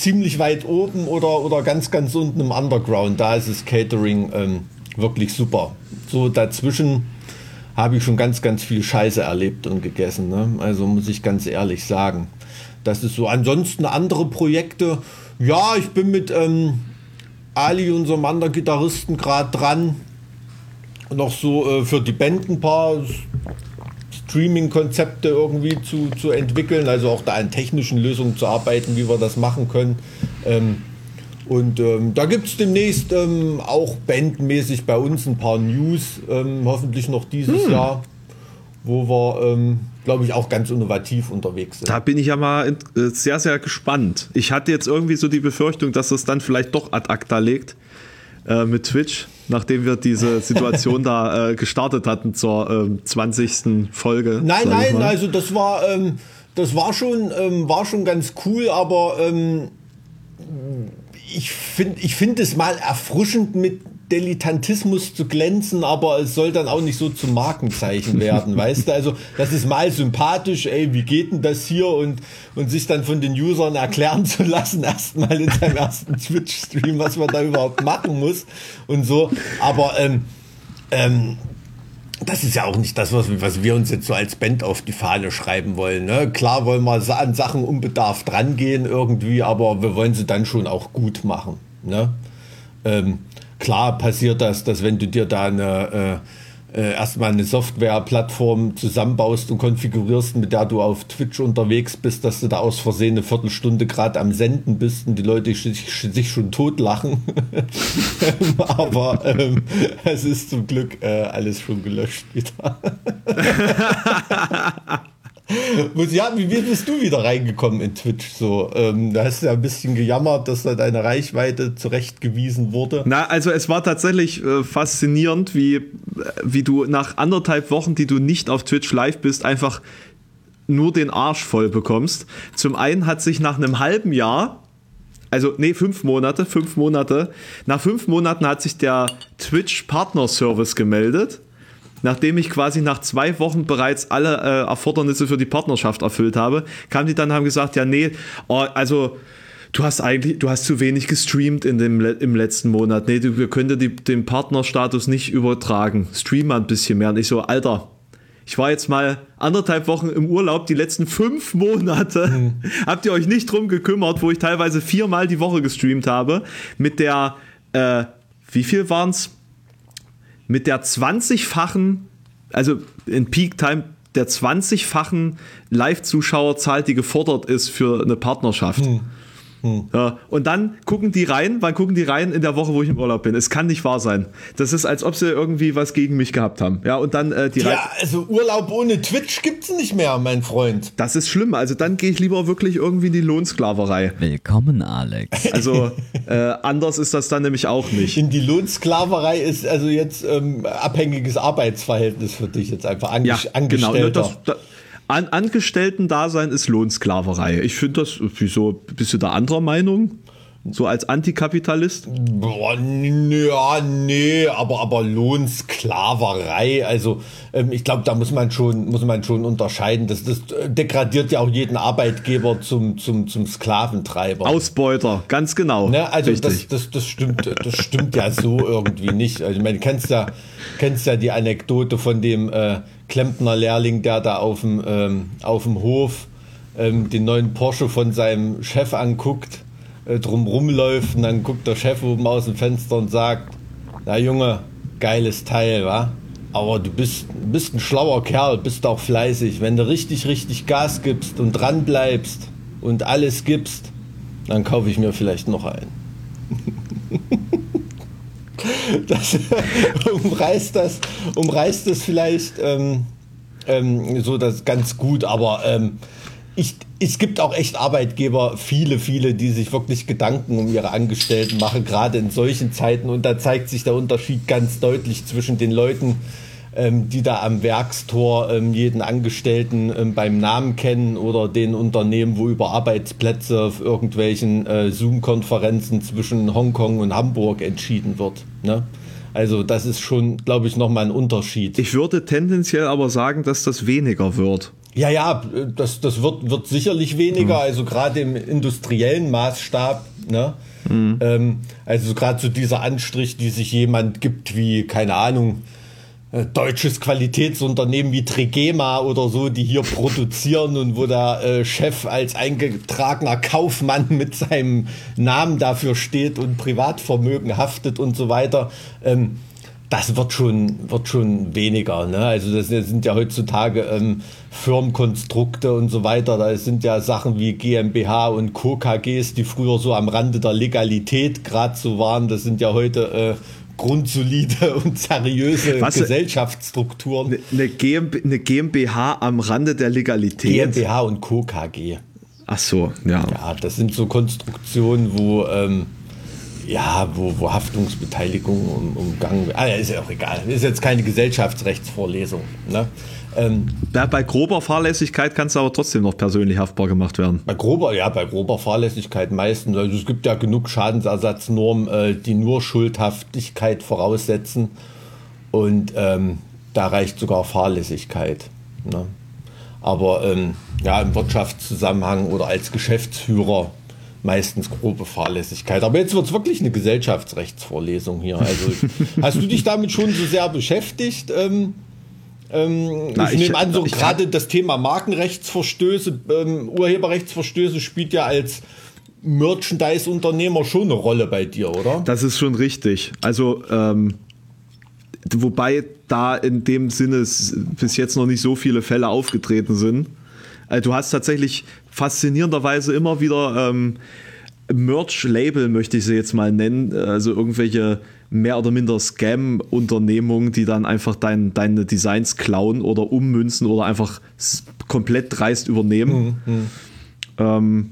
ziemlich weit oben oder, oder ganz, ganz unten im Underground. Da ist das Catering ähm, wirklich super. So dazwischen habe ich schon ganz, ganz viel Scheiße erlebt und gegessen. Ne? Also muss ich ganz ehrlich sagen. Das ist so. Ansonsten andere Projekte. Ja, ich bin mit ähm, Ali, unserem anderen Gitarristen, gerade dran. Noch so äh, für die Band ein paar Streaming-Konzepte irgendwie zu, zu entwickeln, also auch da an technischen Lösungen zu arbeiten, wie wir das machen können. Ähm, und ähm, da gibt es demnächst ähm, auch bandmäßig bei uns ein paar News, ähm, hoffentlich noch dieses hm. Jahr, wo wir, ähm, glaube ich, auch ganz innovativ unterwegs sind. Da bin ich ja mal äh, sehr, sehr gespannt. Ich hatte jetzt irgendwie so die Befürchtung, dass es dann vielleicht doch ad acta legt äh, mit Twitch nachdem wir diese Situation da äh, gestartet hatten zur äh, 20. Folge. Nein, nein, also das war, ähm, das war schon, ähm, war schon ganz cool, aber ähm, ich finde ich find es mal erfrischend mit Dilettantismus zu glänzen, aber es soll dann auch nicht so zum Markenzeichen werden, weißt du? Also das ist mal sympathisch, ey, wie geht denn das hier? Und, und sich dann von den Usern erklären zu lassen, erstmal in seinem ersten Twitch-Stream, was man da überhaupt machen muss und so. Aber ähm, ähm, das ist ja auch nicht das, was, was wir uns jetzt so als Band auf die Fahne schreiben wollen. Ne? Klar wollen wir an Sachen unbedarft rangehen irgendwie, aber wir wollen sie dann schon auch gut machen. Ne? Ähm, klar passiert das, dass wenn du dir da eine, äh, äh, erstmal eine Softwareplattform zusammenbaust und konfigurierst, mit der du auf Twitch unterwegs bist, dass du da aus Versehen eine Viertelstunde gerade am Senden bist und die Leute sich, sich schon totlachen. Aber ähm, es ist zum Glück äh, alles schon gelöscht wieder. ja, wie bist du wieder reingekommen in Twitch? So, ähm, da hast du ja ein bisschen gejammert, dass da deine Reichweite zurechtgewiesen wurde. Na, also es war tatsächlich äh, faszinierend, wie, wie du nach anderthalb Wochen, die du nicht auf Twitch live bist, einfach nur den Arsch voll bekommst. Zum einen hat sich nach einem halben Jahr also nee, fünf Monate, fünf Monate. Nach fünf Monaten hat sich der Twitch Partner Service gemeldet nachdem ich quasi nach zwei Wochen bereits alle äh, Erfordernisse für die Partnerschaft erfüllt habe, kamen die dann und haben gesagt, ja, nee, oh, also du hast eigentlich, du hast zu wenig gestreamt in dem, im letzten Monat. Nee, du, wir können dir den Partnerstatus nicht übertragen. Stream mal ein bisschen mehr. Und ich so, Alter, ich war jetzt mal anderthalb Wochen im Urlaub, die letzten fünf Monate. Mhm. Habt ihr euch nicht drum gekümmert, wo ich teilweise viermal die Woche gestreamt habe, mit der, äh, wie viel waren's? Mit der 20-fachen, also in Peak Time, der 20-fachen Live-Zuschauerzahl, die gefordert ist für eine Partnerschaft. Hm. Hm. Ja, und dann gucken die rein, wann gucken die rein in der Woche, wo ich im Urlaub bin. Es kann nicht wahr sein. Das ist, als ob sie irgendwie was gegen mich gehabt haben. Ja, und dann äh, die Ja, also Urlaub ohne Twitch gibt's nicht mehr, mein Freund. Das ist schlimm. Also dann gehe ich lieber wirklich irgendwie in die Lohnsklaverei. Willkommen, Alex. Also äh, anders ist das dann nämlich auch nicht. In die Lohnsklaverei ist also jetzt ähm, abhängiges Arbeitsverhältnis für dich jetzt einfach ange ja. Genau, das, das, an Angestellten-Dasein ist Lohnsklaverei. Ich finde das, wieso, bist du da anderer Meinung? So als Antikapitalist? Boah, ja, nee, aber, aber Lohnsklaverei, also ähm, ich glaube, da muss man schon, muss man schon unterscheiden. Das, das degradiert ja auch jeden Arbeitgeber zum, zum, zum Sklaventreiber. Ausbeuter, ganz genau. Ne? Also das, das, das stimmt, das stimmt ja so irgendwie nicht. Also ich meine, kennst ja, kennst ja die Anekdote von dem äh, Klempner-Lehrling, der da auf dem, ähm, auf dem Hof ähm, den neuen Porsche von seinem Chef anguckt, äh, drum rumläuft und dann guckt der Chef oben aus dem Fenster und sagt, na Junge, geiles Teil, wa? Aber du bist, bist ein schlauer Kerl, bist auch fleißig. Wenn du richtig, richtig Gas gibst und dran bleibst und alles gibst, dann kaufe ich mir vielleicht noch einen. das umreißt das, umreißt das vielleicht ähm, ähm, so das ganz gut, aber ähm, ich, es gibt auch echt Arbeitgeber, viele, viele, die sich wirklich Gedanken um ihre Angestellten machen, gerade in solchen Zeiten. Und da zeigt sich der Unterschied ganz deutlich zwischen den Leuten, ähm, die da am Werkstor ähm, jeden Angestellten ähm, beim Namen kennen oder den Unternehmen, wo über Arbeitsplätze auf irgendwelchen äh, Zoom-Konferenzen zwischen Hongkong und Hamburg entschieden wird. Ne? Also das ist schon, glaube ich, nochmal ein Unterschied. Ich würde tendenziell aber sagen, dass das weniger wird. Ja, ja, das, das wird, wird sicherlich weniger, mhm. also gerade im industriellen Maßstab. Ne? Mhm. Ähm, also gerade so dieser Anstrich, die sich jemand gibt wie, keine Ahnung, äh, deutsches Qualitätsunternehmen wie Trigema oder so, die hier produzieren und wo der äh, Chef als eingetragener Kaufmann mit seinem Namen dafür steht und Privatvermögen haftet und so weiter. Ähm, das wird schon, wird schon weniger. Ne? Also das sind ja heutzutage ähm, Firmenkonstrukte und so weiter. Da sind ja Sachen wie GmbH und Co. KGs, die früher so am Rande der Legalität gerade so waren. Das sind ja heute äh, grundsolide und seriöse Was, Gesellschaftsstrukturen. Eine, GmbH, eine GmbH am Rande der Legalität. GmbH und Co. KG. Ach so, ja. Ja, das sind so Konstruktionen, wo ähm, ja, wo, wo Haftungsbeteiligung um, umgangen wird. Ah, ja, ist ja auch egal. Ist jetzt keine Gesellschaftsrechtsvorlesung. Ne? Ähm, ja, bei grober Fahrlässigkeit kannst du aber trotzdem noch persönlich haftbar gemacht werden. Bei grober, ja, bei grober Fahrlässigkeit meistens. Also es gibt ja genug Schadensersatznormen, äh, die nur Schuldhaftigkeit voraussetzen. Und ähm, da reicht sogar Fahrlässigkeit. Ne? Aber ähm, ja, im Wirtschaftszusammenhang oder als Geschäftsführer meistens grobe Fahrlässigkeit. Aber jetzt wird es wirklich eine Gesellschaftsrechtsvorlesung hier. Also hast du dich damit schon so sehr beschäftigt? Ähm, ähm, Na, ich, nehme an, so gerade das Thema Markenrechtsverstöße, ähm, Urheberrechtsverstöße spielt ja als Merchandise-Unternehmer schon eine Rolle bei dir, oder? Das ist schon richtig. Also ähm, wobei da in dem Sinne bis jetzt noch nicht so viele Fälle aufgetreten sind. Also du hast tatsächlich faszinierenderweise immer wieder ähm, Merch-Label, möchte ich sie jetzt mal nennen, also irgendwelche mehr oder minder Scam-Unternehmungen, die dann einfach dein, deine Designs klauen oder ummünzen oder einfach komplett dreist übernehmen. Mhm. mhm. Ähm,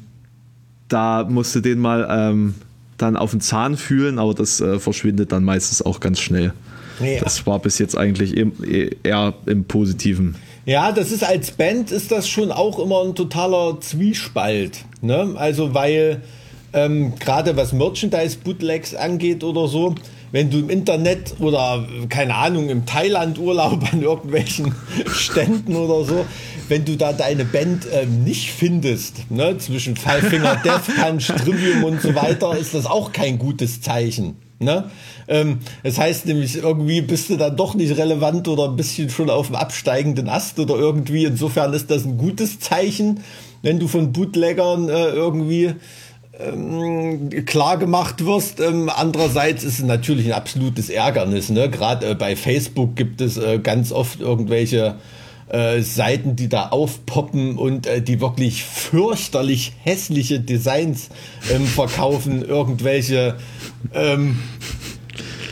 da musst du den mal ähm, dann auf den Zahn fühlen, aber das äh, verschwindet dann meistens auch ganz schnell. Ja. Das war bis jetzt eigentlich eher im Positiven. Ja, das ist als Band ist das schon auch immer ein totaler Zwiespalt. Ne? Also weil ähm, gerade was Merchandise-Bootlegs angeht oder so, wenn du im Internet oder keine Ahnung im Thailand-Urlaub an irgendwelchen Ständen oder so, wenn du da deine Band ähm, nicht findest, ne, zwischen Five Finger Death Punch, Trivium und so weiter, ist das auch kein gutes Zeichen. Ne? Ähm, das heißt nämlich, irgendwie bist du dann doch nicht relevant oder ein bisschen schon auf dem absteigenden Ast oder irgendwie. Insofern ist das ein gutes Zeichen, wenn du von Bootleggern äh, irgendwie ähm, klar gemacht wirst. Ähm, andererseits ist es natürlich ein absolutes Ärgernis. Ne? Gerade äh, bei Facebook gibt es äh, ganz oft irgendwelche äh, Seiten, die da aufpoppen und äh, die wirklich fürchterlich hässliche Designs ähm, verkaufen, irgendwelche ähm,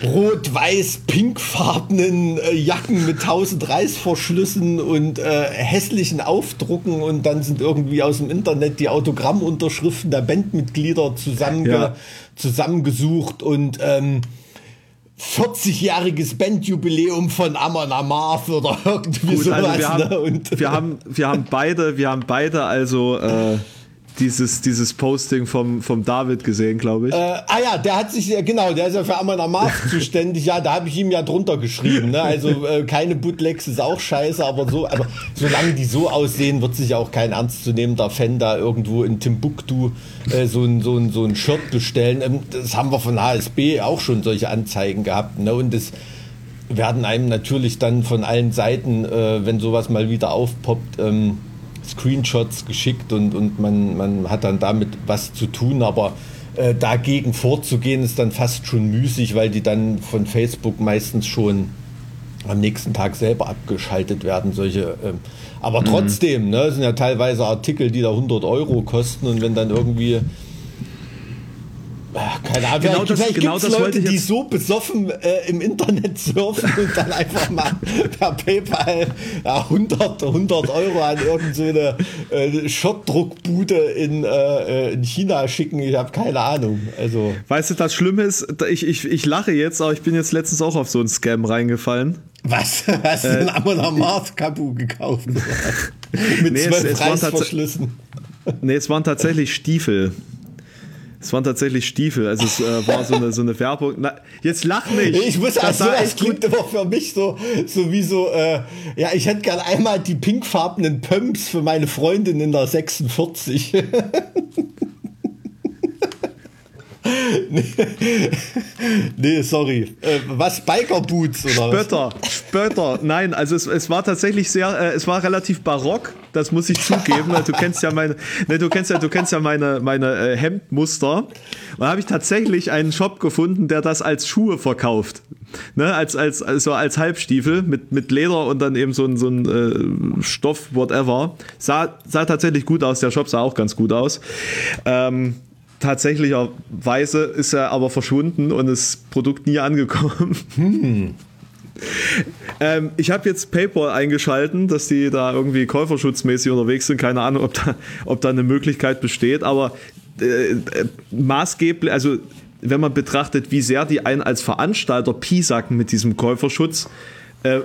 rot-weiß-pinkfarbenen äh, Jacken mit tausend Reißverschlüssen und äh, hässlichen Aufdrucken und dann sind irgendwie aus dem Internet die Autogrammunterschriften der Bandmitglieder zusammenge ja. zusammengesucht und ähm, 40-jähriges Bandjubiläum von Amon Amarth oder irgendwie Gut, sowas. Also wir, haben, ne? und wir, haben, wir haben beide, wir haben beide also äh, dieses, dieses Posting vom, vom David gesehen, glaube ich. Äh, ah ja, der hat sich, genau, der ist ja für Amon Amarth zuständig. Ja, da habe ich ihm ja drunter geschrieben. Ne? Also äh, keine Bootlegs ist auch scheiße, aber so, aber solange die so aussehen, wird sich auch kein ernstzunehmender Fan da irgendwo in Timbuktu äh, so ein, so ein, so ein Shirt bestellen. Ähm, das haben wir von HSB auch schon solche Anzeigen gehabt. Ne? Und das werden einem natürlich dann von allen Seiten, äh, wenn sowas mal wieder aufpoppt, ähm, Screenshots geschickt und, und man, man hat dann damit was zu tun, aber äh, dagegen vorzugehen ist dann fast schon müßig, weil die dann von Facebook meistens schon am nächsten Tag selber abgeschaltet werden, solche. Äh, aber mhm. trotzdem, ne, sind ja teilweise Artikel, die da 100 Euro kosten und wenn dann irgendwie keine Ahnung, genau vielleicht, das, genau das Leute, die so besoffen äh, im Internet surfen und dann einfach mal per PayPal ja, 100, 100 Euro an irgendeine so äh, Schottdruckbude in, äh, in China schicken. Ich habe keine Ahnung. Also. Weißt du, das Schlimme ist, ich, ich, ich lache jetzt, aber ich bin jetzt letztens auch auf so einen Scam reingefallen. Was? Hast du äh, einen Kapu gekauft? Mit nee, zwölf es, es Reißverschlüssen. Nee, es waren tatsächlich Stiefel. Es waren tatsächlich Stiefel. Also es äh, war so eine, so eine Werbung. Na, jetzt lach nicht. Ich muss also, es klingt immer für mich so, so wie so, äh, ja, ich hätte gern einmal die pinkfarbenen Pumps für meine Freundin in der 46. nee, nee, sorry. Äh, was, Biker Boots oder Spötter, was? Spötter. Nein, also es, es war tatsächlich sehr, äh, es war relativ barock, das muss ich zugeben. du kennst ja meine, ne, du kennst ja, du kennst ja meine, meine äh, Hemdmuster. Da habe ich tatsächlich einen Shop gefunden, der das als Schuhe verkauft. Ne, als, als, also als Halbstiefel mit, mit Leder und dann eben so ein, so ein äh, Stoff, whatever. Sah, sah tatsächlich gut aus, der Shop sah auch ganz gut aus. Ähm, tatsächlicherweise ist er aber verschwunden und das Produkt nie angekommen. Hm. Ähm, ich habe jetzt PayPal eingeschalten, dass die da irgendwie käuferschutzmäßig unterwegs sind. Keine Ahnung, ob da, ob da eine Möglichkeit besteht, aber äh, äh, maßgeblich, also wenn man betrachtet, wie sehr die einen als Veranstalter piesacken mit diesem Käuferschutz, äh,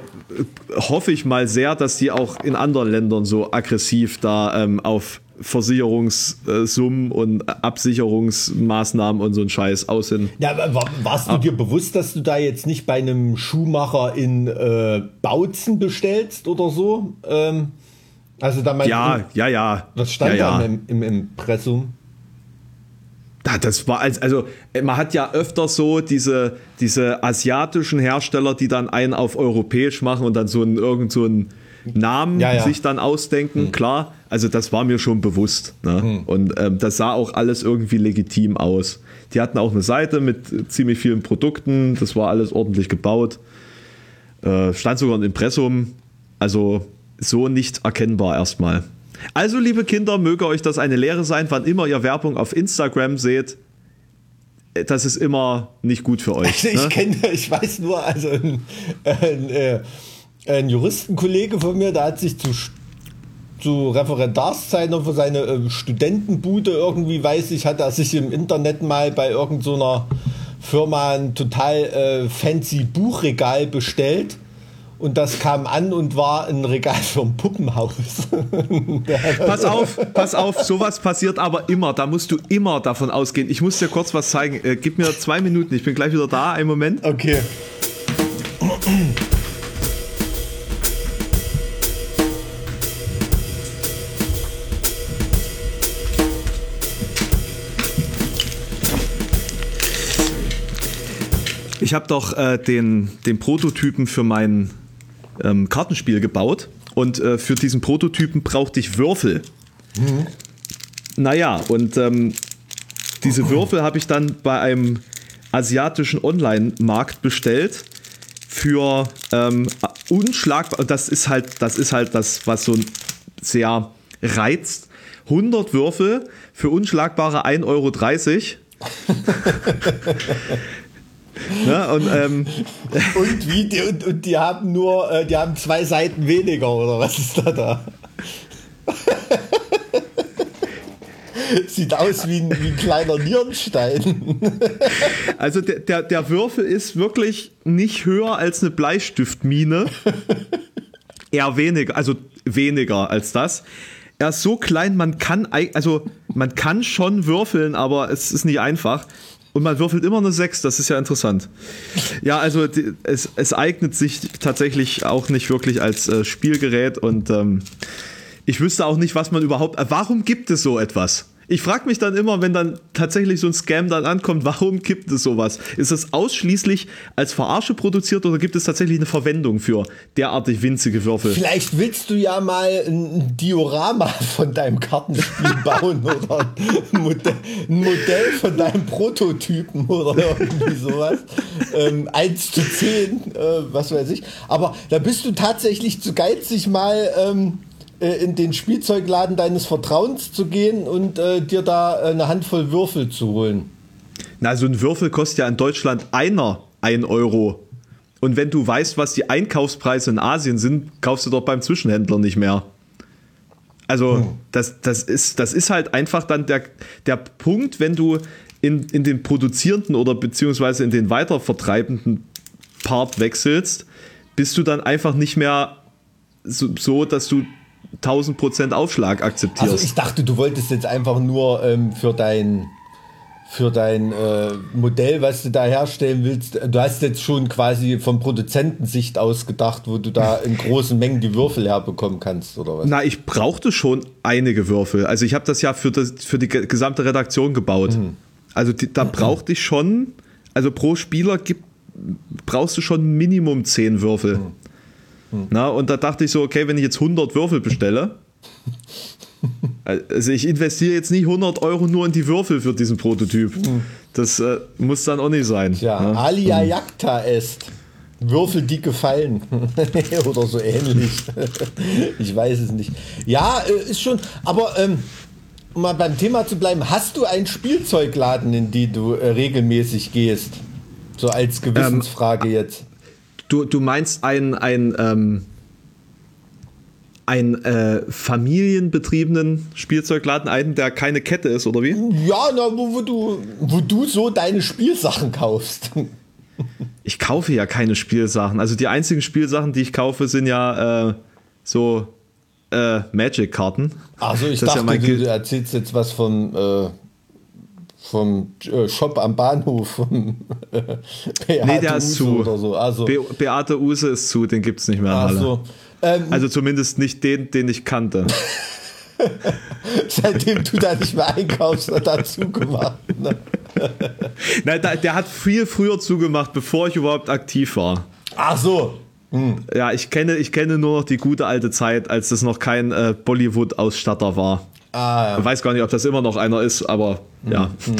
hoffe ich mal sehr, dass die auch in anderen Ländern so aggressiv da ähm, auf Versicherungssummen und Absicherungsmaßnahmen und so ein Scheiß aus sind. Ja, war, warst du dir bewusst, dass du da jetzt nicht bei einem Schuhmacher in äh, Bautzen bestellst oder so? Ähm, also da mein, Ja, ja, ja. Was stand ja, ja. da im, im Impressum? Das war als, also man hat ja öfter so diese, diese asiatischen Hersteller, die dann einen auf europäisch machen und dann so einen irgend so einen Namen ja, sich dann ausdenken, mhm. klar. Also das war mir schon bewusst. Ne? Mhm. Und ähm, das sah auch alles irgendwie legitim aus. Die hatten auch eine Seite mit ziemlich vielen Produkten, das war alles ordentlich gebaut. Äh, stand sogar ein Impressum. Also so nicht erkennbar erstmal. Also, liebe Kinder, möge euch das eine Lehre sein, wann immer ihr Werbung auf Instagram seht. Äh, das ist immer nicht gut für euch. Also ich ne? kenne, ich weiß nur, also ein, ein, äh, ein Juristenkollege von mir, der hat sich zu, zu Referendarszeiten für seine äh, Studentenbude irgendwie, weiß ich, hat er sich im Internet mal bei irgendeiner so Firma ein total äh, fancy Buchregal bestellt. Und das kam an und war ein Regal für ein Puppenhaus. pass auf, pass auf, sowas passiert aber immer. Da musst du immer davon ausgehen. Ich muss dir kurz was zeigen. Äh, gib mir zwei Minuten, ich bin gleich wieder da. Einen Moment. Okay. Ich habe doch äh, den, den Prototypen für mein ähm, Kartenspiel gebaut und äh, für diesen Prototypen brauchte ich Würfel. Mhm. Naja, und ähm, diese Würfel habe ich dann bei einem asiatischen Online-Markt bestellt für ähm, unschlagbar. Das ist halt, das ist halt das, was so sehr reizt. 100 Würfel für unschlagbare 1,30 Euro. Ne? Und, ähm, und, wie, die, und, und, die haben nur, äh, die haben zwei Seiten weniger, oder was ist da da? Sieht aus wie ein, wie ein kleiner Nierenstein. Also der, der, der Würfel ist wirklich nicht höher als eine Bleistiftmine. Eher weniger, also weniger als das. Er ist so klein, man kann, also man kann schon würfeln, aber es ist nicht einfach. Und man würfelt immer eine 6, das ist ja interessant. Ja, also die, es, es, eignet sich tatsächlich auch nicht wirklich als äh, Spielgerät und ähm, ich wüsste auch nicht, was man überhaupt. Äh, warum gibt es so etwas? Ich frage mich dann immer, wenn dann tatsächlich so ein Scam dann ankommt, warum gibt es sowas? Ist es ausschließlich als Verarsche produziert oder gibt es tatsächlich eine Verwendung für derartig winzige Würfel? Vielleicht willst du ja mal ein Diorama von deinem Kartenspiel bauen oder ein Modell, ein Modell von deinem Prototypen oder irgendwie sowas. Ähm, 1 zu 10, äh, was weiß ich. Aber da bist du tatsächlich zu geizig mal. Ähm, äh, in den Spielzeugladen deines Vertrauens zu gehen und äh, dir da eine Handvoll Würfel zu holen. Na, so ein Würfel kostet ja in Deutschland einer ein Euro. Und wenn du weißt, was die Einkaufspreise in Asien sind, kaufst du doch beim Zwischenhändler nicht mehr. Also, hm. das, das, ist, das ist halt einfach dann der, der Punkt, wenn du in, in den produzierenden oder beziehungsweise in den weitervertreibenden Part wechselst, bist du dann einfach nicht mehr so, so dass du 1000% Aufschlag akzeptierst. Also ich dachte, du wolltest jetzt einfach nur ähm, für dein für dein äh, Modell, was du da herstellen willst, du hast jetzt schon quasi vom Produzentensicht aus gedacht, wo du da in großen Mengen die Würfel herbekommen kannst, oder was? Na, ich brauchte schon einige Würfel. Also ich habe das ja für, das, für die gesamte Redaktion gebaut. Mhm. Also die, da brauchte ich schon, also pro Spieler gibt, brauchst du schon Minimum 10 Würfel. Mhm. Hm. Na, und da dachte ich so, okay, wenn ich jetzt 100 Würfel bestelle, also ich investiere jetzt nicht 100 Euro nur in die Würfel für diesen Prototyp. Hm. Das äh, muss dann auch nicht sein. Ja, ne? Alia hm. Jagta ist. Würfel, die gefallen. Oder so ähnlich. ich weiß es nicht. Ja, äh, ist schon. Aber ähm, um mal beim Thema zu bleiben, hast du einen Spielzeugladen, in die du äh, regelmäßig gehst? So als Gewissensfrage ähm, jetzt. Du, du meinst ein, ein, ähm, ein äh, familienbetriebenen Spielzeugladen, einen, der keine Kette ist, oder wie? Ja, na, wo, wo, du, wo du so deine Spielsachen kaufst. Ich kaufe ja keine Spielsachen. Also die einzigen Spielsachen, die ich kaufe, sind ja äh, so äh, Magic-Karten. Also ich das dachte, ja du, du, erzählst jetzt was von äh, vom äh, Shop am Bahnhof von äh, Beate nee, der Use ist zu. oder so. Also, Be Beate Use ist zu, den gibt es nicht mehr in Halle. So. Ähm, also zumindest nicht den, den ich kannte. Seitdem du da nicht mehr einkaufst, hat er zugemacht. Ne? Nein, der hat viel früher zugemacht, bevor ich überhaupt aktiv war. Ach so. Hm. Ja, ich kenne, ich kenne nur noch die gute alte Zeit, als das noch kein äh, Bollywood-Ausstatter war. Ah, ja. Ich weiß gar nicht, ob das immer noch einer ist, aber ja. Mhm.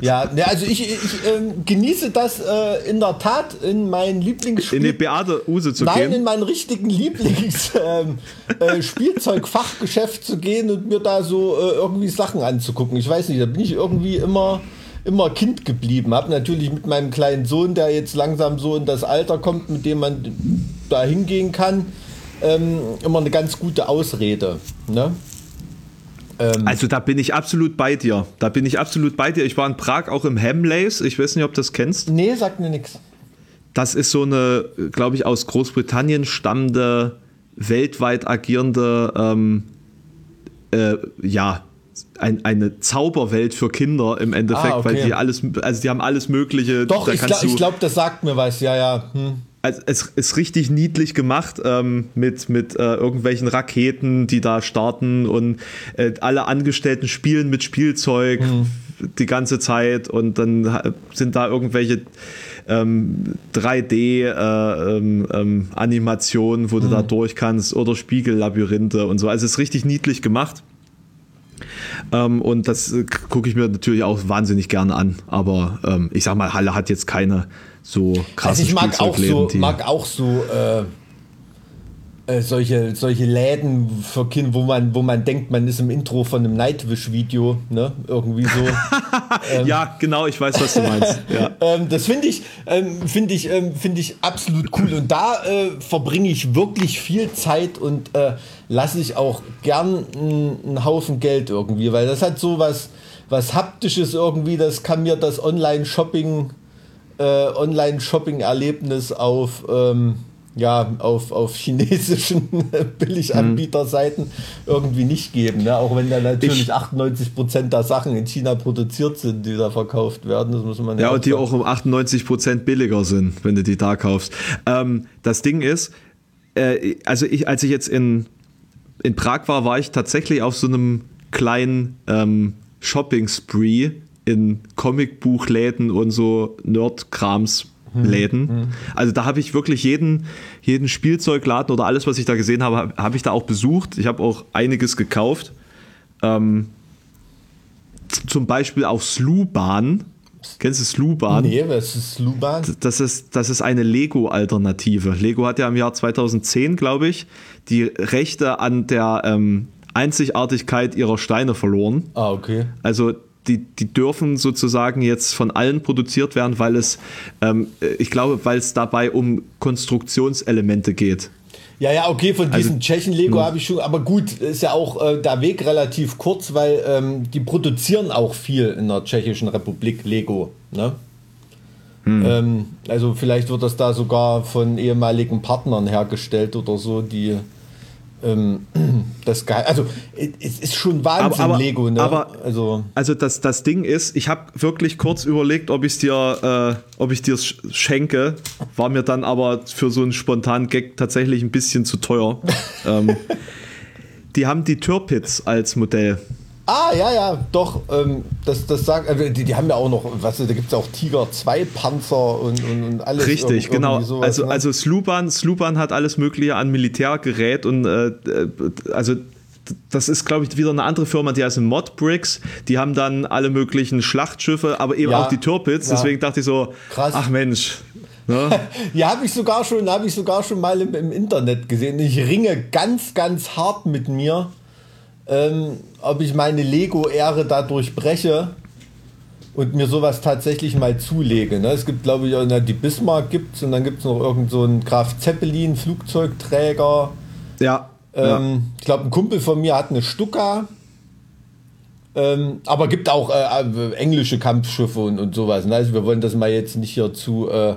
Ja, also ich, ich äh, genieße das äh, in der Tat in meinen Lieblingsspiel. In die Beate Use zu Nein, gehen? Nein, in meinen richtigen Lieblingsspielzeugfachgeschäft ähm, äh, zu gehen und mir da so äh, irgendwie Sachen anzugucken. Ich weiß nicht, da bin ich irgendwie immer immer Kind geblieben. Hab natürlich mit meinem kleinen Sohn, der jetzt langsam so in das Alter kommt, mit dem man da hingehen kann, ähm, immer eine ganz gute Ausrede. Ne? Ähm, also da bin ich absolut bei dir. Da bin ich absolut bei dir. Ich war in Prag auch im Hamleys. Ich weiß nicht, ob du das kennst. Nee, sagt mir nichts. Das ist so eine, glaube ich, aus Großbritannien stammende, weltweit agierende, ähm, äh, ja, ein, eine Zauberwelt für Kinder im Endeffekt, ah, okay. weil die alles, also die haben alles Mögliche. Doch, ich glaube, glaub, das sagt mir was, ja, ja. Hm also es ist richtig niedlich gemacht ähm, mit, mit äh, irgendwelchen Raketen, die da starten und äh, alle Angestellten spielen mit Spielzeug mhm. die ganze Zeit und dann sind da irgendwelche ähm, 3D-Animationen, äh, ähm, wo mhm. du da mhm. durch kannst oder Spiegellabyrinthe und so. Also es ist richtig niedlich gemacht. Ähm, und das äh, gucke ich mir natürlich auch wahnsinnig gerne an. Aber ähm, ich sag mal, Halle hat jetzt keine so krasse also ich mag auch so, mag auch so äh, äh, solche, solche Läden für Kinder, wo man, wo man denkt, man ist im Intro von einem Nightwish-Video, ne? Irgendwie so. ähm, ja, genau, ich weiß, was du meinst. Ja. ähm, das finde ich, ähm, finde ich, ähm, finde ich absolut cool. Und da äh, verbringe ich wirklich viel Zeit und äh, lasse ich auch gern einen Haufen Geld irgendwie, weil das hat so was, was Haptisches irgendwie, das kann mir das Online-Shopping äh, Online-Shopping-Erlebnis auf, ähm, ja, auf, auf chinesischen Billiganbieterseiten irgendwie nicht geben. Ne? Auch wenn da natürlich ich, 98 Prozent der Sachen in China produziert sind, die da verkauft werden. Das muss man ja, und die auch um 98 Prozent billiger sind, wenn du die da kaufst. Ähm, das Ding ist, äh, also ich, als ich jetzt in, in Prag war, war ich tatsächlich auf so einem kleinen ähm, Shopping-Spree in Comicbuchläden und so Nerd-Krams-Läden. Mhm. Also da habe ich wirklich jeden, jeden Spielzeugladen oder alles, was ich da gesehen habe, habe ich da auch besucht. Ich habe auch einiges gekauft. Ähm, zum Beispiel auch Sluban. Kennst du Sluban? Nee, was ist Sluban? Das ist, das ist eine Lego-Alternative. Lego hat ja im Jahr 2010, glaube ich, die Rechte an der ähm, Einzigartigkeit ihrer Steine verloren. Ah, okay. Also die, die dürfen sozusagen jetzt von allen produziert werden, weil es, ähm, ich glaube, weil es dabei um Konstruktionselemente geht. Ja, ja, okay, von diesem also, Tschechen-Lego habe ich schon, aber gut, ist ja auch äh, der Weg relativ kurz, weil ähm, die produzieren auch viel in der Tschechischen Republik Lego. Ne? Hm. Ähm, also vielleicht wird das da sogar von ehemaligen Partnern hergestellt oder so, die ähm, das geil. Also es ist schon Wahnsinn, aber, aber, Lego. Ne? Aber also, also das, das Ding ist, ich habe wirklich kurz überlegt, ob ich dir, äh, ob ich dir schenke, war mir dann aber für so einen spontanen Gag tatsächlich ein bisschen zu teuer. ähm, die haben die Türpits als Modell. Ah, ja, ja, doch. Ähm, das, das sagt, äh, die, die haben ja auch noch, was, da gibt es auch Tiger 2 Panzer und, und, und alles. Richtig, genau. Sowas, also, ne? also Sluban, Sluban hat alles Mögliche an Militärgerät und äh, also das ist, glaube ich, wieder eine andere Firma, die heißt Modbricks. Die haben dann alle möglichen Schlachtschiffe, aber eben ja, auch die Turpits. Ja. Deswegen dachte ich so, Krass. ach Mensch. Ne? ja, habe ich sogar schon, habe ich sogar schon mal im, im Internet gesehen. Ich ringe ganz, ganz hart mit mir ähm, ob ich meine Lego-Ehre dadurch breche und mir sowas tatsächlich mal zulege. Ne? Es gibt, glaube ich, na, die Bismarck gibt es und dann gibt es noch irgend so einen Graf Zeppelin, Flugzeugträger. Ja. Ähm, ja. Ich glaube, ein Kumpel von mir hat eine Stuka. Ähm, aber gibt auch äh, äh, englische Kampfschiffe und, und sowas. Ne? Also wir wollen das mal jetzt nicht hier zu äh,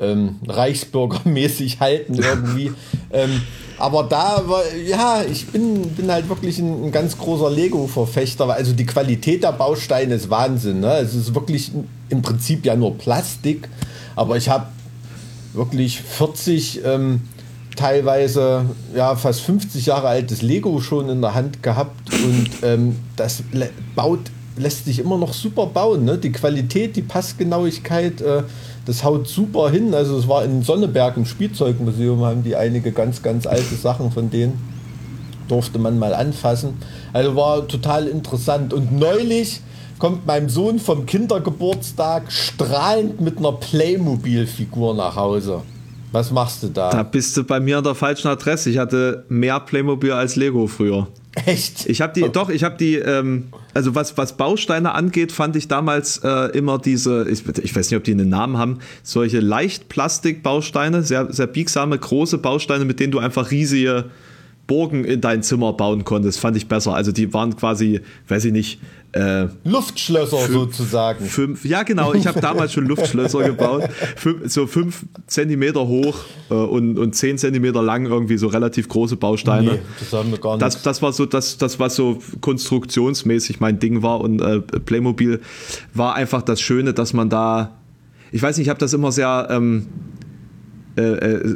ähm, Reichsbürgermäßig halten irgendwie. ähm, aber da ja, ich bin, bin halt wirklich ein, ein ganz großer Lego-Verfechter. Also die Qualität der Bausteine ist Wahnsinn. Ne? Es ist wirklich im Prinzip ja nur Plastik. Aber ich habe wirklich 40, ähm, teilweise ja fast 50 Jahre altes Lego schon in der Hand gehabt. Und ähm, das baut, lässt sich immer noch super bauen. Ne? Die Qualität, die Passgenauigkeit. Äh, das haut super hin. Also es war in Sonneberg im Spielzeugmuseum, haben die einige ganz, ganz alte Sachen von denen. Durfte man mal anfassen. Also war total interessant. Und neulich kommt meinem Sohn vom Kindergeburtstag strahlend mit einer Playmobil-Figur nach Hause. Was machst du da? Da bist du bei mir an der falschen Adresse. Ich hatte mehr Playmobil als Lego früher. Echt? Ich habe die, doch, ich habe die, ähm, also was, was Bausteine angeht, fand ich damals äh, immer diese, ich, ich, weiß nicht, ob die einen Namen haben, solche Leichtplastik-Bausteine, sehr, sehr biegsame, große Bausteine, mit denen du einfach riesige Burgen in dein Zimmer bauen konntest, fand ich besser. Also die waren quasi, weiß ich nicht, äh, Luftschlösser fünf, sozusagen. Fünf, ja, genau. Ich habe damals schon Luftschlösser gebaut. Fünf, so fünf Zentimeter hoch äh, und, und zehn Zentimeter lang, irgendwie so relativ große Bausteine. Nee, das haben wir gar nicht. Das, das war so, das, das, was so konstruktionsmäßig mein Ding war. Und äh, Playmobil war einfach das Schöne, dass man da. Ich weiß nicht, ich habe das immer sehr. Ähm, äh, äh,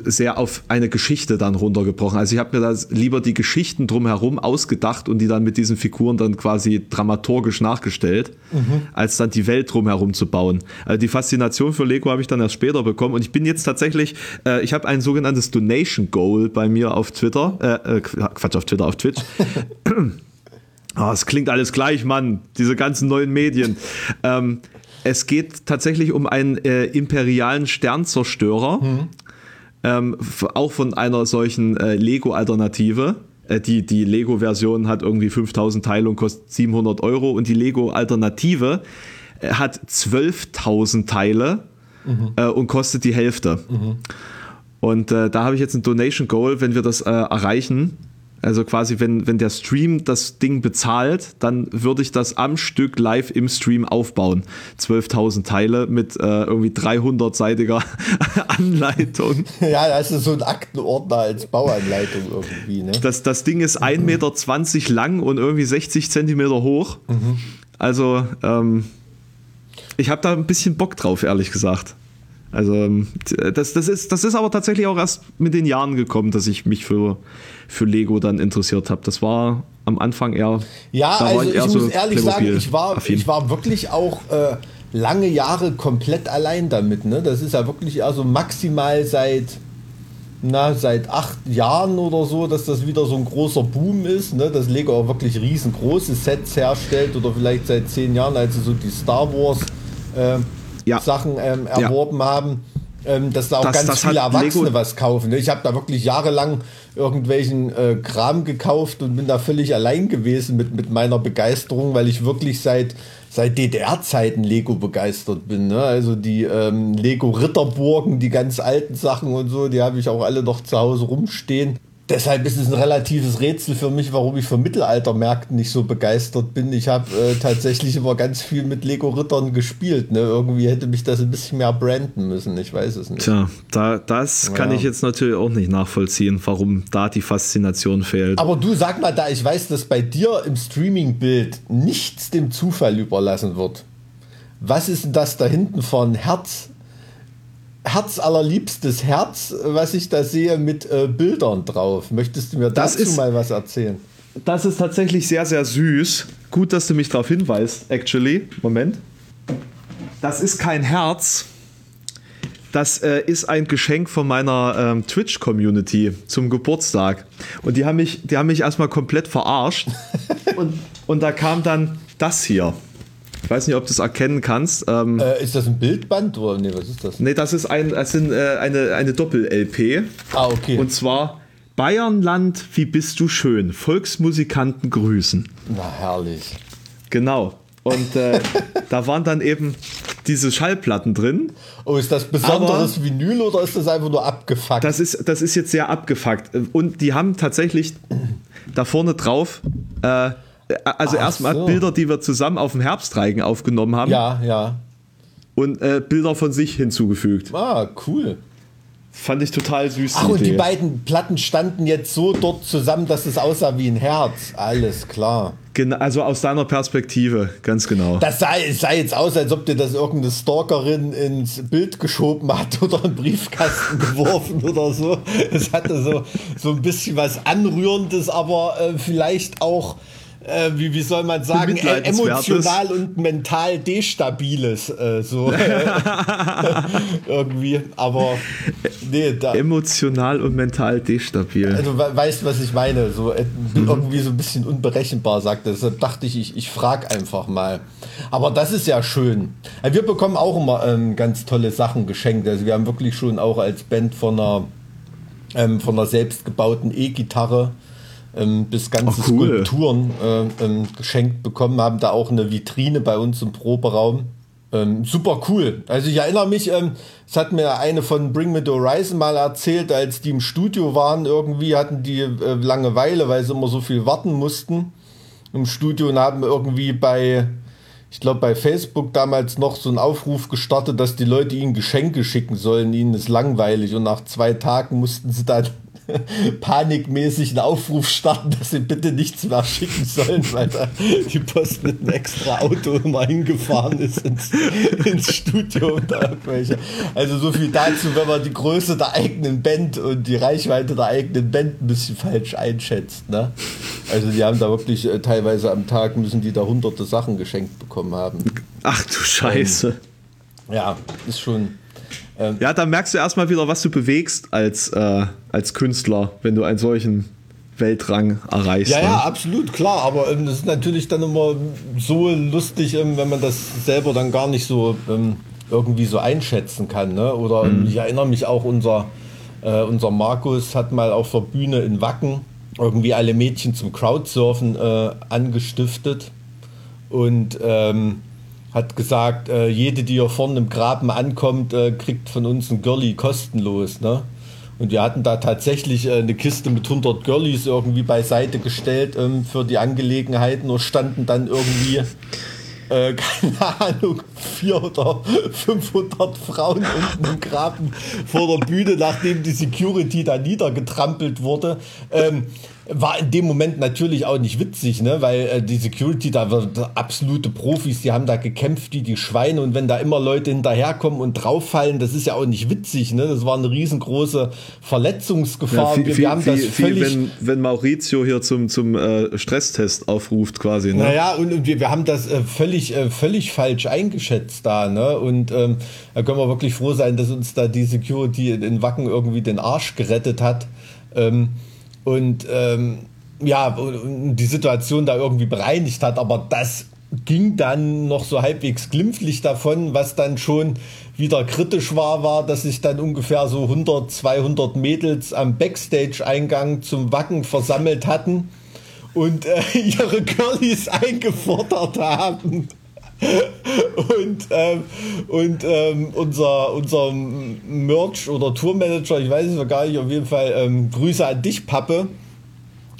sehr auf eine Geschichte dann runtergebrochen. Also ich habe mir da lieber die Geschichten drumherum ausgedacht und die dann mit diesen Figuren dann quasi dramaturgisch nachgestellt, mhm. als dann die Welt drumherum zu bauen. Also die Faszination für Lego habe ich dann erst später bekommen und ich bin jetzt tatsächlich, äh, ich habe ein sogenanntes Donation Goal bei mir auf Twitter, äh, äh Quatsch auf Twitter, auf Twitch. Oh, es klingt alles gleich, Mann. Diese ganzen neuen Medien. Ähm, es geht tatsächlich um einen äh, imperialen Sternzerstörer. Mhm ähm, auch von einer solchen äh, Lego-Alternative. Äh, die die Lego-Version hat irgendwie 5000 Teile und kostet 700 Euro und die Lego-Alternative äh, hat 12.000 Teile mhm. Äh, und kostet die Hälfte. Mhm. Und äh, da habe ich jetzt ein Donation Goal, wenn wir das äh, erreichen, also quasi, wenn, wenn der Stream das Ding bezahlt, dann würde ich das am Stück live im Stream aufbauen. 12.000 Teile mit äh, irgendwie 300-seitiger Anleitung. Ja, das ist so ein Aktenordner als Bauanleitung irgendwie. Ne? Das, das Ding ist 1,20 Meter lang und irgendwie 60 Zentimeter hoch. Mhm. Also, ähm, ich habe da ein bisschen Bock drauf, ehrlich gesagt. Also ähm, das, das, ist, das ist aber tatsächlich auch erst mit den Jahren gekommen, dass ich mich für, für Lego dann interessiert habe. Das war am Anfang eher. Ja, also ich, ich muss ehrlich sagen, ich war, ich war wirklich auch äh, lange Jahre komplett allein damit. Ne? Das ist ja wirklich also maximal seit na, seit acht Jahren oder so, dass das wieder so ein großer Boom ist, ne? dass Lego auch wirklich riesengroße Sets herstellt oder vielleicht seit zehn Jahren, als sie so die Star Wars äh, ja. Sachen ähm, erworben ja. haben, ähm, dass da auch das, ganz das viele Erwachsene Lego was kaufen. Ich habe da wirklich jahrelang irgendwelchen äh, Kram gekauft und bin da völlig allein gewesen mit, mit meiner Begeisterung, weil ich wirklich seit seit DDR-Zeiten Lego begeistert bin. Ne? Also die ähm, Lego Ritterburgen, die ganz alten Sachen und so, die habe ich auch alle noch zu Hause rumstehen. Deshalb ist es ein relatives Rätsel für mich, warum ich für Mittelaltermärkten nicht so begeistert bin. Ich habe äh, tatsächlich immer ganz viel mit Lego-Rittern gespielt. Ne? Irgendwie hätte mich das ein bisschen mehr branden müssen. Ich weiß es nicht. Tja, da, das ja. kann ich jetzt natürlich auch nicht nachvollziehen, warum da die Faszination fehlt. Aber du sag mal, da ich weiß, dass bei dir im Streaming-Bild nichts dem Zufall überlassen wird. Was ist denn das da hinten von Herz? Herzallerliebstes Herz, was ich da sehe, mit äh, Bildern drauf. Möchtest du mir das dazu ist, mal was erzählen? Das ist tatsächlich sehr, sehr süß. Gut, dass du mich darauf hinweist, actually. Moment. Das ist kein Herz. Das äh, ist ein Geschenk von meiner ähm, Twitch-Community zum Geburtstag. Und die haben mich, die haben mich erstmal komplett verarscht. und, und da kam dann das hier. Ich weiß nicht, ob du es erkennen kannst. Ähm, äh, ist das ein Bildband oder nee, was ist das? Nee, das ist ein, das sind, äh, eine, eine Doppel-LP. Ah, okay. Und zwar Bayernland, wie bist du schön? Volksmusikanten grüßen. Na, herrlich. Genau. Und äh, da waren dann eben diese Schallplatten drin. Oh, ist das besonderes Aber Vinyl oder ist das einfach nur abgefuckt? Das ist, das ist jetzt sehr abgefuckt. Und die haben tatsächlich da vorne drauf äh, also erstmal so. Bilder, die wir zusammen auf dem Herbstreigen aufgenommen haben. Ja, ja. Und äh, Bilder von sich hinzugefügt. Ah, cool. Fand ich total süß. Ach, und die beiden Platten standen jetzt so dort zusammen, dass es aussah wie ein Herz. Alles klar. Genau, also aus deiner Perspektive, ganz genau. Das sah, sah jetzt aus, als ob dir das irgendeine Stalkerin ins Bild geschoben hat oder einen Briefkasten geworfen oder so. Es hatte so, so ein bisschen was Anrührendes, aber äh, vielleicht auch äh, wie, wie soll man sagen, emotional und mental destabiles. Äh, so irgendwie. Aber nee, da, emotional und mental destabil. Also weißt was ich meine? So äh, mhm. irgendwie so ein bisschen unberechenbar, sagte. Deshalb dachte ich, ich, ich frage einfach mal. Aber das ist ja schön. Wir bekommen auch immer ähm, ganz tolle Sachen geschenkt. Also wir haben wirklich schon auch als Band von einer, ähm, von einer selbstgebauten E-Gitarre ähm, bis ganze Ach, cool. Skulpturen äh, ähm, geschenkt bekommen, haben da auch eine Vitrine bei uns im Proberaum. Ähm, super cool. Also ich erinnere mich, ähm, es hat mir eine von Bring Me the Horizon mal erzählt, als die im Studio waren, irgendwie hatten die äh, Langeweile, weil sie immer so viel warten mussten im Studio und haben irgendwie bei, ich glaube bei Facebook damals noch so einen Aufruf gestartet, dass die Leute ihnen Geschenke schicken sollen, ihnen ist langweilig und nach zwei Tagen mussten sie dann panikmäßig einen Aufruf starten, dass sie bitte nichts mehr schicken sollen, weil da die Post mit einem extra Auto immer hingefahren ist ins, ins Studio und da irgendwelche. Also so viel dazu, wenn man die Größe der eigenen Band und die Reichweite der eigenen Band ein bisschen falsch einschätzt. Ne? Also die haben da wirklich äh, teilweise am Tag müssen die da hunderte Sachen geschenkt bekommen haben. Ach du Scheiße. Ähm, ja, ist schon ähm, ja, dann merkst du erstmal wieder, was du bewegst als, äh, als Künstler, wenn du einen solchen Weltrang erreichst. Ja, ne? ja, absolut, klar. Aber ähm, das ist natürlich dann immer so lustig, ähm, wenn man das selber dann gar nicht so ähm, irgendwie so einschätzen kann. Ne? Oder ähm, mhm. ich erinnere mich auch, unser, äh, unser Markus hat mal auf der Bühne in Wacken irgendwie alle Mädchen zum Crowdsurfen äh, angestiftet. Und ähm, hat gesagt, äh, jede, die hier vorne im Graben ankommt, äh, kriegt von uns ein Girlie kostenlos. Ne? Und wir hatten da tatsächlich äh, eine Kiste mit 100 Girlies irgendwie beiseite gestellt ähm, für die Angelegenheit, nur standen dann irgendwie, äh, keine Ahnung, 400 oder 500 Frauen unten im Graben vor der Bühne, nachdem die Security da niedergetrampelt wurde. Ähm, war in dem Moment natürlich auch nicht witzig, ne? weil äh, die Security, da waren absolute Profis, die haben da gekämpft wie die Schweine und wenn da immer Leute hinterherkommen und drauffallen, das ist ja auch nicht witzig, ne? das war eine riesengroße Verletzungsgefahr. Ja, viel, wir, wir haben viel, das völlig, wenn, wenn Maurizio hier zum, zum äh, Stresstest aufruft quasi. Ne? Naja, und, und wir, wir haben das äh, völlig, äh, völlig falsch eingeschätzt da ne? und ähm, da können wir wirklich froh sein, dass uns da die Security in Wacken irgendwie den Arsch gerettet hat. Ähm, und ähm, ja, die Situation da irgendwie bereinigt hat. Aber das ging dann noch so halbwegs glimpflich davon, was dann schon wieder kritisch war, war, dass sich dann ungefähr so 100, 200 Mädels am Backstage-Eingang zum Wacken versammelt hatten und äh, ihre Girlies eingefordert haben. Und ähm, und ähm, unser, unser Merch oder Tourmanager, ich weiß es noch gar nicht, auf jeden Fall ähm, Grüße an dich, Pappe.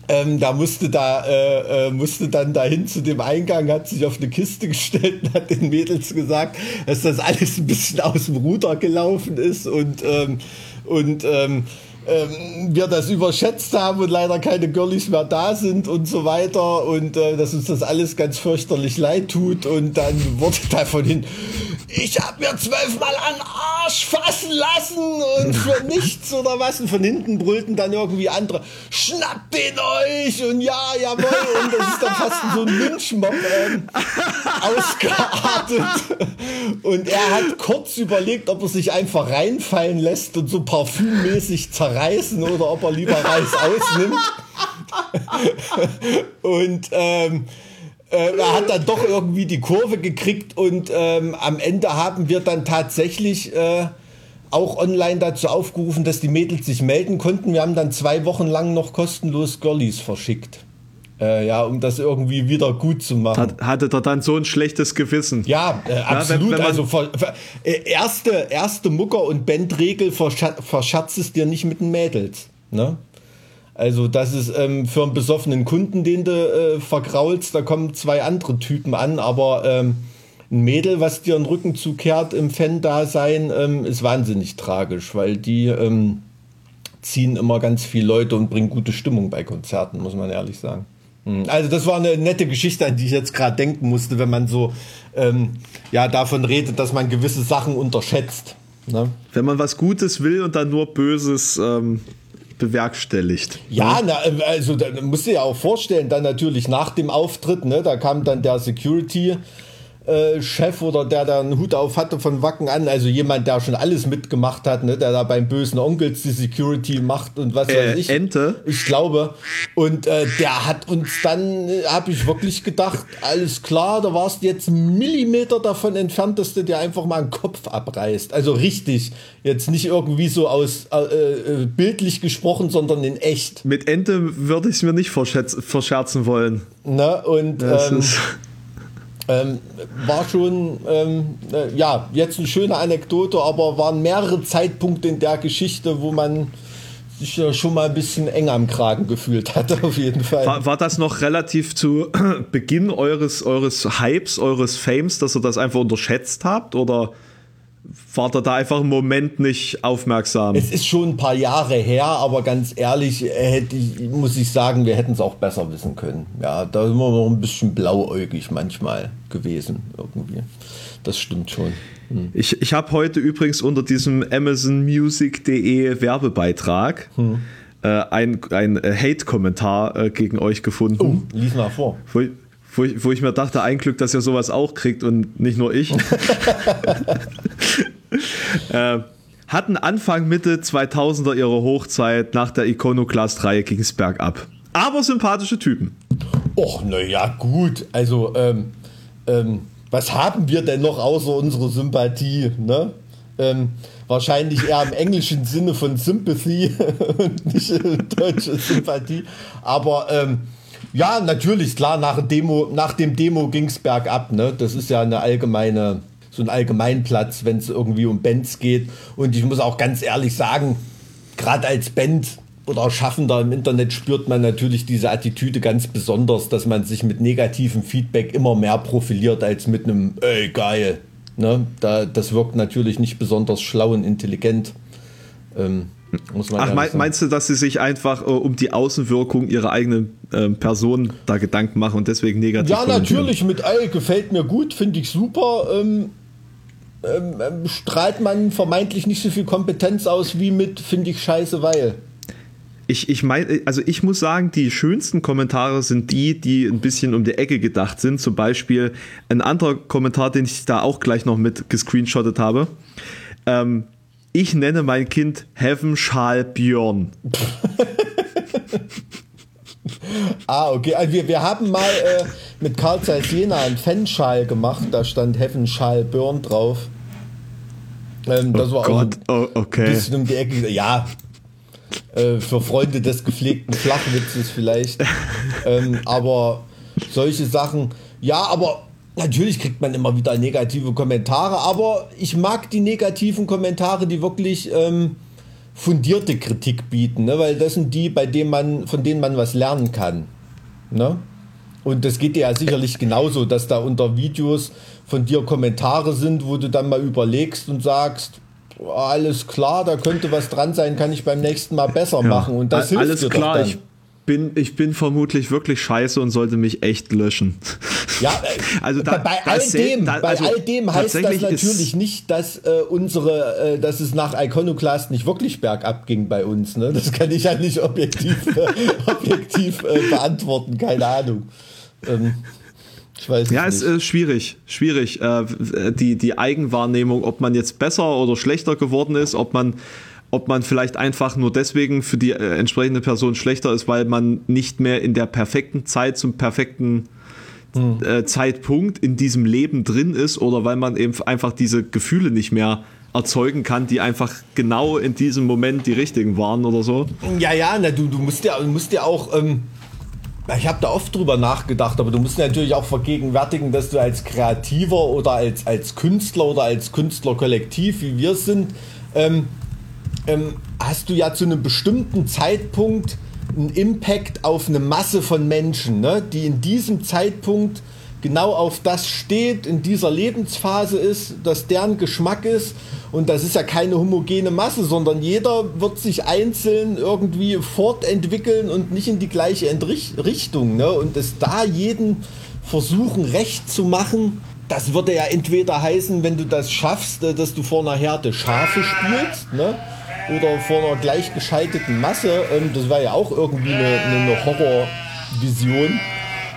Ähm, da musste da äh, äh, musste dann dahin zu dem Eingang, hat sich auf eine Kiste gestellt und hat den Mädels gesagt, dass das alles ein bisschen aus dem Ruder gelaufen ist und ähm, und ähm, ähm, wir das überschätzt haben und leider keine Girlies mehr da sind und so weiter und äh, dass uns das alles ganz fürchterlich leid tut und dann wurde davon hin, ich habe mir zwölfmal an Arsch fassen lassen und für nichts oder was. Und von hinten brüllten dann irgendwie andere, schnappt den euch! Und ja, jawohl. Und das ist dann fast so ein Lynchmob ähm, ausgeartet. Und er hat kurz überlegt, ob er sich einfach reinfallen lässt und so parfümmäßig zerreißt reißen oder ob er lieber Reis ausnimmt. und ähm, äh, er hat dann doch irgendwie die Kurve gekriegt und ähm, am Ende haben wir dann tatsächlich äh, auch online dazu aufgerufen, dass die Mädels sich melden konnten. Wir haben dann zwei Wochen lang noch kostenlos Girlies verschickt. Äh, ja, um das irgendwie wieder gut zu machen. Hat, hatte er dann so ein schlechtes Gewissen? Ja, äh, absolut. Ja, wenn, wenn also ver, ver, äh, erste, erste Mucker- und Bandregel verschatzt es dir nicht mit den Mädels. Ne? Also das ist ähm, für einen besoffenen Kunden, den du äh, vergraulst, da kommen zwei andere Typen an, aber ähm, ein Mädel, was dir den Rücken zukehrt im Fan-Dasein, ähm, ist wahnsinnig tragisch, weil die ähm, ziehen immer ganz viele Leute und bringen gute Stimmung bei Konzerten, muss man ehrlich sagen. Hm. Also das war eine nette Geschichte, an die ich jetzt gerade denken musste, wenn man so ähm, ja davon redet, dass man gewisse Sachen unterschätzt. Ne? Wenn man was Gutes will und dann nur Böses ähm, bewerkstelligt. Ja, na, also da musst du dir ja auch vorstellen, dann natürlich nach dem Auftritt, ne, da kam dann der Security äh, Chef oder der da einen Hut auf hatte von Wacken an, also jemand, der schon alles mitgemacht hat, ne, der da beim bösen Onkels die Security macht und was äh, weiß ich. Ente? Ich glaube. Und äh, der hat uns dann, äh, habe ich wirklich gedacht, alles klar, da warst du jetzt Millimeter davon entfernt, dass du dir einfach mal einen Kopf abreißt. Also richtig, jetzt nicht irgendwie so aus äh bildlich gesprochen, sondern in echt. Mit Ente würde ich es mir nicht verscherzen wollen. Ne? Und ähm, ähm, war schon, ähm, äh, ja, jetzt eine schöne Anekdote, aber waren mehrere Zeitpunkte in der Geschichte, wo man sich ja schon mal ein bisschen eng am Kragen gefühlt hat, auf jeden Fall. War, war das noch relativ zu Beginn eures, eures Hypes, eures Fames, dass ihr das einfach unterschätzt habt? Oder ihr da einfach im Moment nicht aufmerksam? Es ist schon ein paar Jahre her, aber ganz ehrlich, hätte ich, muss ich sagen, wir hätten es auch besser wissen können. Ja, da sind wir noch ein bisschen blauäugig manchmal gewesen, irgendwie. Das stimmt schon. Hm. Ich, ich habe heute übrigens unter diesem amazonmusic.de Werbebeitrag hm. äh, ein, ein Hate-Kommentar äh, gegen euch gefunden. Oh, lies mal vor. Wo, wo ich, wo ich mir dachte, ein Glück, dass ihr sowas auch kriegt und nicht nur ich. äh, hatten Anfang, Mitte 2000er ihre Hochzeit nach der Iconoclast-Reihe ging es bergab. Aber sympathische Typen. Och, naja, gut. Also, ähm, ähm, was haben wir denn noch außer unserer Sympathie? Ne? Ähm, wahrscheinlich eher im englischen Sinne von Sympathy und nicht deutsche Sympathie. Aber ähm, ja, natürlich, klar, nach, Demo, nach dem Demo ging es bergab. Ne? Das ist ja eine allgemeine, so ein Allgemeinplatz, wenn es irgendwie um Bands geht. Und ich muss auch ganz ehrlich sagen, gerade als Band oder Schaffender im Internet spürt man natürlich diese Attitüde ganz besonders, dass man sich mit negativem Feedback immer mehr profiliert als mit einem, ey, geil, Ne? Da, das wirkt natürlich nicht besonders schlau und intelligent. Ähm, Ach, mein, meinst du, dass sie sich einfach äh, um die Außenwirkung ihrer eigenen äh, Person da Gedanken machen und deswegen negativ? Ja, natürlich, mit Ei gefällt mir gut, finde ich super. Ähm, ähm, ähm, strahlt man vermeintlich nicht so viel Kompetenz aus wie mit, finde ich scheiße, weil. Ich, ich meine, also ich muss sagen, die schönsten Kommentare sind die, die ein bisschen um die Ecke gedacht sind. Zum Beispiel ein anderer Kommentar, den ich da auch gleich noch mit gescreenshottet habe. Ähm, ich nenne mein Kind Heaven Schal Björn. ah, okay. Also wir, wir haben mal äh, mit Karl Zeiss Jena einen Fanschal gemacht. Da stand Heaven Schal Björn drauf. Ähm, das oh war Gott, auch oh, okay. ein bisschen um die Ecke. Ja, äh, für Freunde des gepflegten Flachwitzes vielleicht. ähm, aber solche Sachen, ja, aber natürlich kriegt man immer wieder negative Kommentare, aber ich mag die negativen Kommentare, die wirklich ähm, fundierte Kritik bieten, ne? weil das sind die, bei denen man, von denen man was lernen kann. Ne? Und das geht dir ja sicherlich genauso, dass da unter Videos von dir Kommentare sind, wo du dann mal überlegst und sagst, alles klar, da könnte was dran sein, kann ich beim nächsten Mal besser ja. machen. Und das alles hilft dir klar, ich bin, ich bin vermutlich wirklich scheiße und sollte mich echt löschen. Ja, äh, also da, bei, all dem, da, also bei all dem heißt das natürlich nicht, dass äh, unsere, äh, dass es nach Iconoclast nicht wirklich bergab ging bei uns. Ne? Das kann ich ja nicht objektiv, äh, objektiv äh, beantworten, keine Ahnung. Ähm, ich weiß ja, es ist schwierig, schwierig. Äh, die, die Eigenwahrnehmung, ob man jetzt besser oder schlechter geworden ist, ob man, ob man vielleicht einfach nur deswegen für die äh, entsprechende Person schlechter ist, weil man nicht mehr in der perfekten Zeit zum perfekten hm. äh, Zeitpunkt in diesem Leben drin ist oder weil man eben einfach diese Gefühle nicht mehr erzeugen kann, die einfach genau in diesem Moment die richtigen waren oder so. Ja, ja, na, du, du musst ja, musst ja auch. Ähm ich habe da oft drüber nachgedacht, aber du musst natürlich auch vergegenwärtigen, dass du als Kreativer oder als, als Künstler oder als Künstlerkollektiv, wie wir sind, ähm, ähm, hast du ja zu einem bestimmten Zeitpunkt einen Impact auf eine Masse von Menschen, ne, die in diesem Zeitpunkt genau auf das steht, in dieser Lebensphase ist, dass deren Geschmack ist. Und das ist ja keine homogene Masse, sondern jeder wird sich einzeln irgendwie fortentwickeln und nicht in die gleiche Richtung. Ne? Und es da jeden versuchen recht zu machen, das würde ja entweder heißen, wenn du das schaffst, äh, dass du vor einer Herde Schafe spielst, ne? Oder vor einer gleichgeschalteten Masse. Das war ja auch irgendwie eine, eine Horrorvision.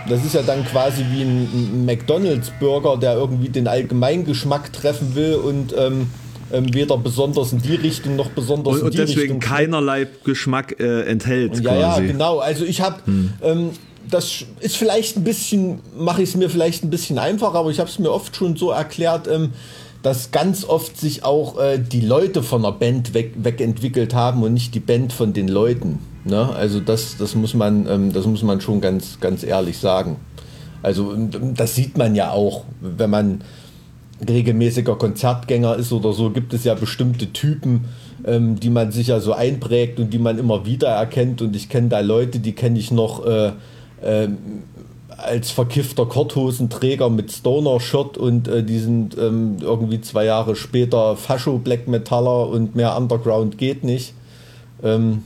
Das ist ja dann quasi wie ein, McDonalds-Burger, der irgendwie den Allgemeingeschmack treffen will und ähm, ähm, weder besonders in die Richtung noch besonders und, in die Richtung. Und deswegen keinerlei Geschmack äh, enthält. Ja, quasi. ja, genau. Also ich habe, hm. ähm, das ist vielleicht ein bisschen, mache ich es mir vielleicht ein bisschen einfacher, aber ich habe es mir oft schon so erklärt, ähm, dass ganz oft sich auch äh, die Leute von der Band weg, wegentwickelt haben und nicht die Band von den Leuten. Ne? Also das, das, muss man, ähm, das muss man schon ganz, ganz ehrlich sagen. Also das sieht man ja auch, wenn man regelmäßiger Konzertgänger ist oder so, gibt es ja bestimmte Typen, ähm, die man sich ja so einprägt und die man immer wieder erkennt. Und ich kenne da Leute, die kenne ich noch äh, äh, als verkiffter Korthosenträger mit Stoner-Shirt und äh, die sind ähm, irgendwie zwei Jahre später Fascho-Black Metaller und mehr Underground geht nicht. Ähm,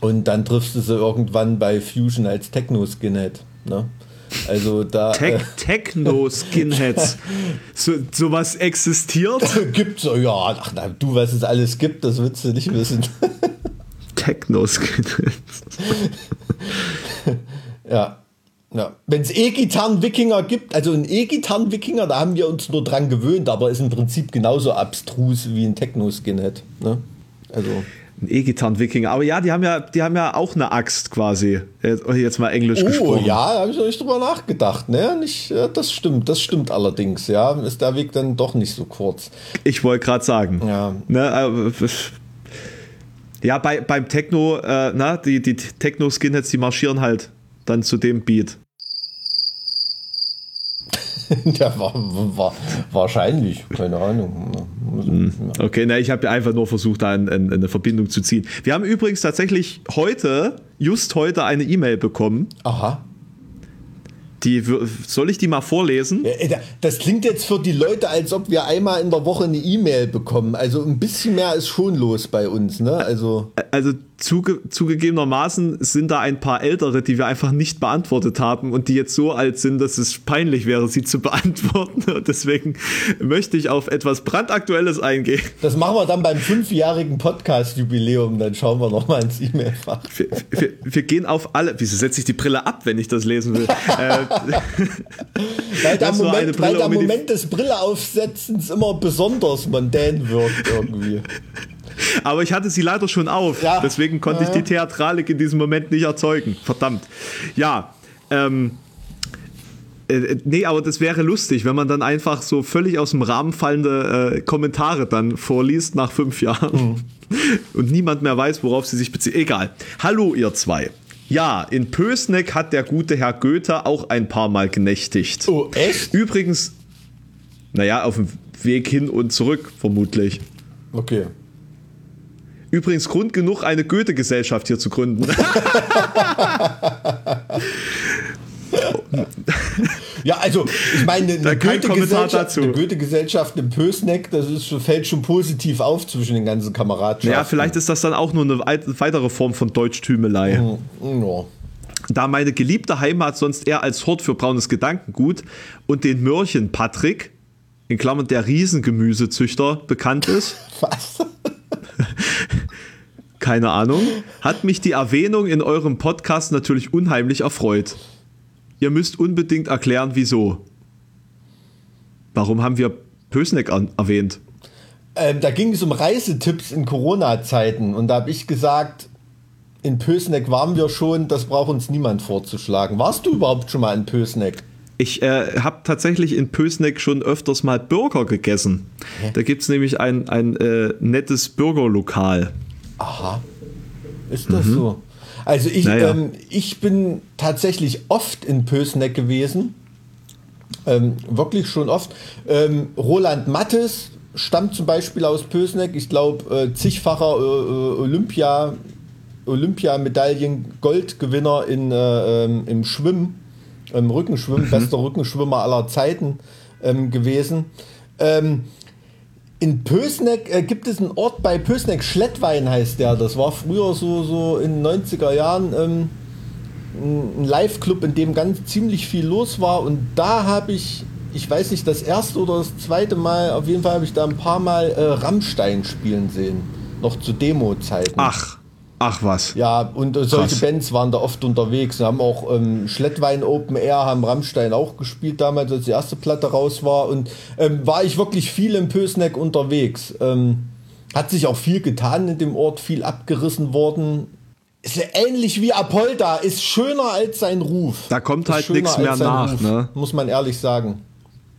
und dann triffst du sie irgendwann bei Fusion als Techno-Skinhead. Ne? Also da. Te äh, Techno-Skinheads. so, sowas existiert? Gibt's, ja, ach, na, du, was es alles gibt, das willst du nicht wissen. Techno-Skinheads. ja. Ja. Wenn es E-Gitarren-Wikinger gibt, also ein E-Gitarren-Wikinger, da haben wir uns nur dran gewöhnt, aber ist im Prinzip genauso abstrus wie ein Techno-Skinhead. Ne? Also. Ein E-Gitarren-Wikinger. Aber ja, die haben ja, die haben ja auch eine Axt quasi. Jetzt mal Englisch oh, gesprochen. ja, da habe ich noch nicht drüber nachgedacht. Ne? Nicht, ja, das stimmt, das stimmt allerdings. Ja, ist der Weg dann doch nicht so kurz. Ich wollte gerade sagen. Ja. Ne, äh, ja, bei, beim Techno, äh, na, die, die Techno-Skinheads, die marschieren halt dann zu dem Beat. ja, war, war, wahrscheinlich, keine Ahnung. Hm. Okay, na, ich habe einfach nur versucht, da eine, eine Verbindung zu ziehen. Wir haben übrigens tatsächlich heute, just heute, eine E-Mail bekommen. Aha. Die, soll ich die mal vorlesen? Das klingt jetzt für die Leute, als ob wir einmal in der Woche eine E-Mail bekommen. Also ein bisschen mehr ist schon los bei uns, ne? Also, also zuge zugegebenermaßen sind da ein paar ältere, die wir einfach nicht beantwortet haben und die jetzt so alt sind, dass es peinlich wäre, sie zu beantworten. Und deswegen möchte ich auf etwas brandaktuelles eingehen. Das machen wir dann beim fünfjährigen Podcast-Jubiläum. Dann schauen wir nochmal ins E-Mail-Fach. Wir, wir, wir, gehen auf alle. Wieso setze ich die Brille ab, wenn ich das lesen will? äh, weil der Moment, weil der Moment des Brille aufsetzens immer besonders mondän wirkt irgendwie. Aber ich hatte sie leider schon auf. Ja. Deswegen konnte ja. ich die Theatralik in diesem Moment nicht erzeugen. Verdammt. Ja. Ähm, äh, nee, aber das wäre lustig, wenn man dann einfach so völlig aus dem Rahmen fallende äh, Kommentare dann vorliest nach fünf Jahren mhm. und niemand mehr weiß, worauf sie sich bezieht. Egal. Hallo, ihr zwei. Ja, in Pösneck hat der gute Herr Goethe auch ein paar Mal genächtigt. Oh, echt? Übrigens, naja, auf dem Weg hin und zurück vermutlich. Okay. Übrigens Grund genug, eine Goethe-Gesellschaft hier zu gründen. ja, also ich meine, eine Goethe-Gesellschaft Goethe in Pösneck, das ist, fällt schon positiv auf zwischen den ganzen Kameradschaften. Ja, vielleicht ist das dann auch nur eine weitere Form von Deutschtümelei. Mhm. Ja. Da meine geliebte Heimat sonst eher als Hort für braunes Gedankengut und den Mörchen Patrick, in Klammern der Riesengemüsezüchter, bekannt ist. Was? Keine Ahnung. Hat mich die Erwähnung in eurem Podcast natürlich unheimlich erfreut. Ihr müsst unbedingt erklären, wieso. Warum haben wir Pösneck erwähnt? Ähm, da ging es um Reisetipps in Corona-Zeiten und da habe ich gesagt, in Pösneck waren wir schon, das braucht uns niemand vorzuschlagen. Warst du überhaupt schon mal in Pösneck? Ich äh, habe tatsächlich in Pösneck schon öfters mal Burger gegessen. Hä? Da gibt es nämlich ein, ein äh, nettes Burgerlokal. Aha. Ist das mhm. so? Also ich, naja. ähm, ich bin tatsächlich oft in Pösneck gewesen. Ähm, wirklich schon oft. Ähm, Roland Mattes stammt zum Beispiel aus Pösneck. Ich glaube, äh, zigfacher äh, äh, Olympia, Olympiamedaillen Goldgewinner in, äh, ähm, im Schwimmen im Rückenschwimmen, mhm. bester Rückenschwimmer aller Zeiten ähm, gewesen. In Pösneck äh, gibt es einen Ort bei Pösneck, Schlettwein heißt der. Das war früher so, so in den 90er Jahren ähm, ein Live-Club, in dem ganz ziemlich viel los war. Und da habe ich, ich weiß nicht, das erste oder das zweite Mal, auf jeden Fall habe ich da ein paar Mal äh, Rammstein spielen sehen. Noch zu Demo-Zeiten. Ach. Ach was. Ja, und äh, solche Krass. Bands waren da oft unterwegs. Wir haben auch ähm, Schlettwein Open Air, haben Rammstein auch gespielt damals, als die erste Platte raus war. Und ähm, war ich wirklich viel im Pösneck unterwegs. Ähm, hat sich auch viel getan in dem Ort, viel abgerissen worden. Ist ja ähnlich wie Apolda, ist schöner als sein Ruf. Da kommt halt nichts mehr nach, Ruf, ne? Muss man ehrlich sagen.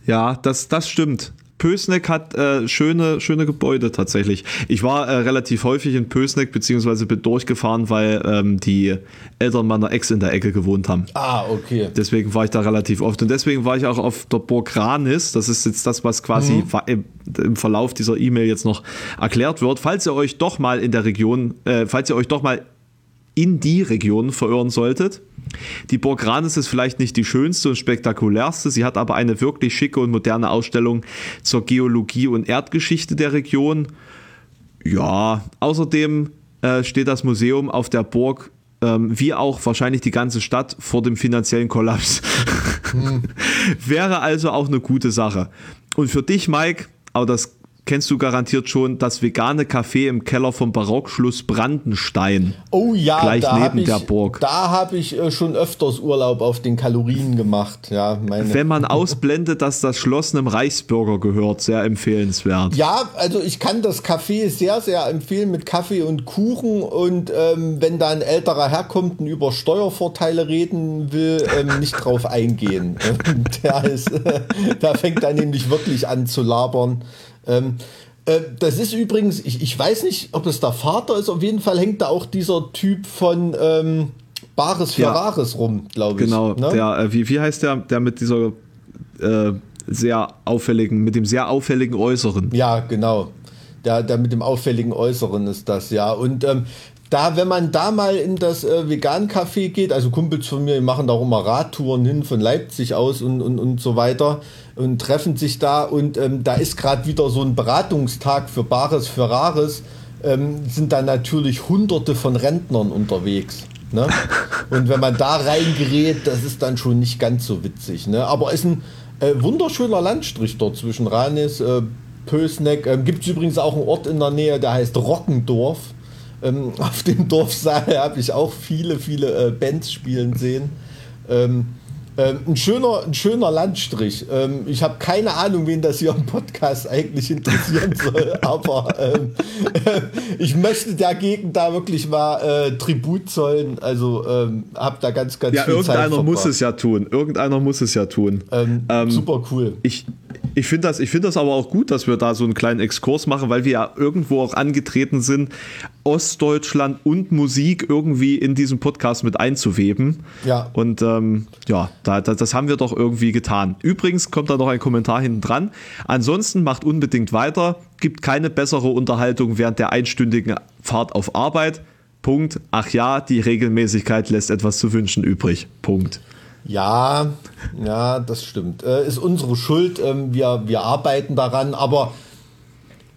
Ja, das, das stimmt. Pösneck hat äh, schöne, schöne Gebäude tatsächlich. Ich war äh, relativ häufig in Pösneck, beziehungsweise bin durchgefahren, weil ähm, die Eltern meiner Ex in der Ecke gewohnt haben. Ah, okay. Deswegen war ich da relativ oft. Und deswegen war ich auch auf der Burg Ranis. Das ist jetzt das, was quasi mhm. im Verlauf dieser E-Mail jetzt noch erklärt wird. Falls ihr euch doch mal in der Region, äh, falls ihr euch doch mal in die Region verirren solltet. Die Burg Ranis ist vielleicht nicht die schönste und spektakulärste, sie hat aber eine wirklich schicke und moderne Ausstellung zur Geologie und Erdgeschichte der Region. Ja, außerdem äh, steht das Museum auf der Burg, ähm, wie auch wahrscheinlich die ganze Stadt, vor dem finanziellen Kollaps. Hm. Wäre also auch eine gute Sache. Und für dich, Mike, aber das kennst du garantiert schon das vegane Café im Keller vom Barockschluss Brandenstein. Oh ja, gleich neben ich, der Burg. Da habe ich äh, schon öfters Urlaub auf den Kalorien gemacht. Ja. Wenn man ausblendet, dass das Schloss einem Reichsbürger gehört, sehr empfehlenswert. Ja, also ich kann das Café sehr, sehr empfehlen mit Kaffee und Kuchen und ähm, wenn da ein älterer Herr kommt und über Steuervorteile reden will, ähm, nicht drauf eingehen. der, ist, äh, der fängt da nämlich wirklich an zu labern. Ähm, äh, das ist übrigens, ich, ich weiß nicht, ob es der Vater ist, auf jeden Fall hängt da auch dieser Typ von ähm, Bares Ferraris ja, rum, glaube ich. Genau, ne? der, äh, wie, wie heißt der, der mit dieser äh, sehr auffälligen, mit dem sehr auffälligen Äußeren? Ja, genau. Der, der mit dem auffälligen Äußeren ist das, ja. Und ähm, da, wenn man da mal in das äh, Vegan-Café geht, also Kumpels von mir machen da auch immer Radtouren hin von Leipzig aus und, und, und so weiter und treffen sich da und ähm, da ist gerade wieder so ein Beratungstag für Bares für Rares, ähm, sind da natürlich hunderte von Rentnern unterwegs. Ne? Und wenn man da reingerät, das ist dann schon nicht ganz so witzig. Ne? Aber ist ein äh, wunderschöner Landstrich dort zwischen Ranis, äh, Pösneck. Ähm, Gibt es übrigens auch einen Ort in der Nähe, der heißt Rockendorf. Ähm, auf dem Dorfsaal habe ich auch viele, viele äh, Bands spielen sehen. Ähm, ähm, ein, schöner, ein schöner Landstrich. Ähm, ich habe keine Ahnung, wen das hier im Podcast eigentlich interessieren soll, aber ähm, äh, ich möchte der Gegend da wirklich mal äh, Tribut zollen. Also ähm, habe da ganz, ganz ja, viel Zeit Ja, irgendeiner muss es ja tun. Irgendeiner muss es ja tun. Ähm, ähm, super cool. Ich, ich finde das, find das aber auch gut, dass wir da so einen kleinen Exkurs machen, weil wir ja irgendwo auch angetreten sind, Ostdeutschland und Musik irgendwie in diesem Podcast mit einzuweben. Ja. Und ja, da, da, das haben wir doch irgendwie getan. Übrigens kommt da noch ein Kommentar hinten dran. Ansonsten macht unbedingt weiter, gibt keine bessere Unterhaltung während der einstündigen Fahrt auf Arbeit. Punkt. Ach ja, die Regelmäßigkeit lässt etwas zu wünschen übrig. Punkt. Ja, ja, das stimmt. Äh, ist unsere Schuld. Ähm, wir, wir arbeiten daran, aber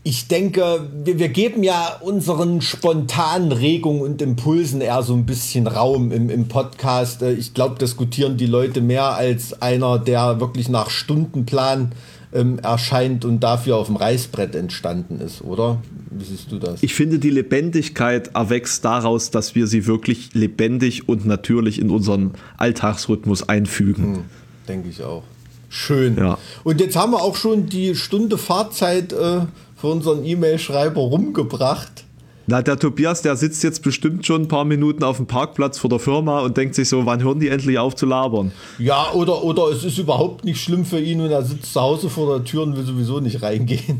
ich denke, wir, wir geben ja unseren spontanen Regungen und Impulsen eher so ein bisschen Raum im, im Podcast. Äh, ich glaube, diskutieren die Leute mehr als einer, der wirklich nach Stundenplan ähm, erscheint und dafür auf dem Reißbrett entstanden ist, oder? Wie siehst du das? Ich finde, die Lebendigkeit erwächst daraus, dass wir sie wirklich lebendig und natürlich in unseren Alltagsrhythmus einfügen. Hm, denke ich auch. Schön. Ja. Und jetzt haben wir auch schon die Stunde Fahrzeit äh, für unseren E-Mail-Schreiber rumgebracht. Na, der Tobias, der sitzt jetzt bestimmt schon ein paar Minuten auf dem Parkplatz vor der Firma und denkt sich so, wann hören die endlich auf zu labern? Ja, oder, oder es ist überhaupt nicht schlimm für ihn und er sitzt zu Hause vor der Tür und will sowieso nicht reingehen.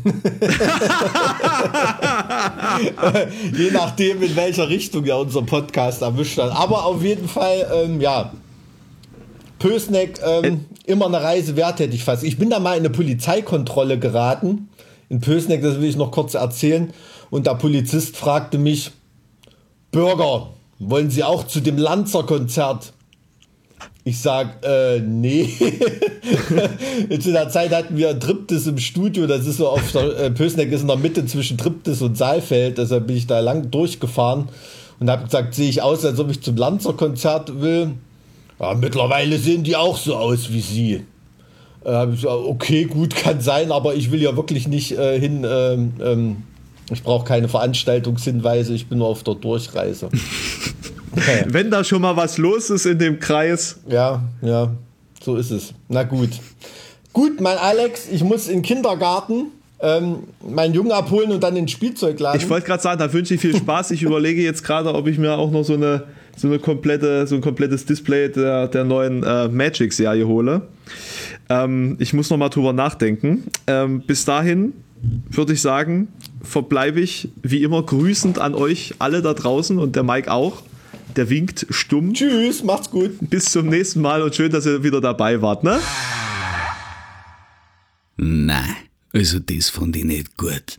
Je nachdem, in welcher Richtung er unser Podcast erwischt hat. Aber auf jeden Fall, ähm, ja, Pösneck, ähm, äh. immer eine Reise wert, hätte ich fast. Ich bin da mal in eine Polizeikontrolle geraten. In Pösneck, das will ich noch kurz erzählen und der Polizist fragte mich, Bürger, wollen Sie auch zu dem Lanzer-Konzert? Ich sag, äh, nee. zu der Zeit hatten wir Triptis im Studio, das ist so auf der äh, Pösneck ist in der Mitte zwischen Triptis und Saalfeld, deshalb bin ich da lang durchgefahren und habe gesagt, sehe ich aus, als ob ich zum Lanzer-Konzert will. Ja, mittlerweile sehen die auch so aus wie Sie. Äh, habe ich gesagt, okay, gut, kann sein, aber ich will ja wirklich nicht äh, hin ähm, ähm, ich brauche keine Veranstaltungshinweise, ich bin nur auf der Durchreise. Wenn da schon mal was los ist in dem Kreis. Ja, ja, so ist es. Na gut. Gut, mein Alex, ich muss in den Kindergarten ähm, meinen Jungen abholen und dann ins Spielzeug laden. Ich wollte gerade sagen, da wünsche ich viel Spaß. Ich überlege jetzt gerade, ob ich mir auch noch so eine so eine komplette so ein komplettes Display der, der neuen äh, Magic Serie hole. Ähm, ich muss noch mal drüber nachdenken. Ähm, bis dahin würde ich sagen, verbleibe ich wie immer grüßend an euch alle da draußen und der Mike auch. Der winkt stumm. Tschüss, macht's gut. Bis zum nächsten Mal und schön, dass ihr wieder dabei wart, ne? Nein, also das fand ich nicht gut.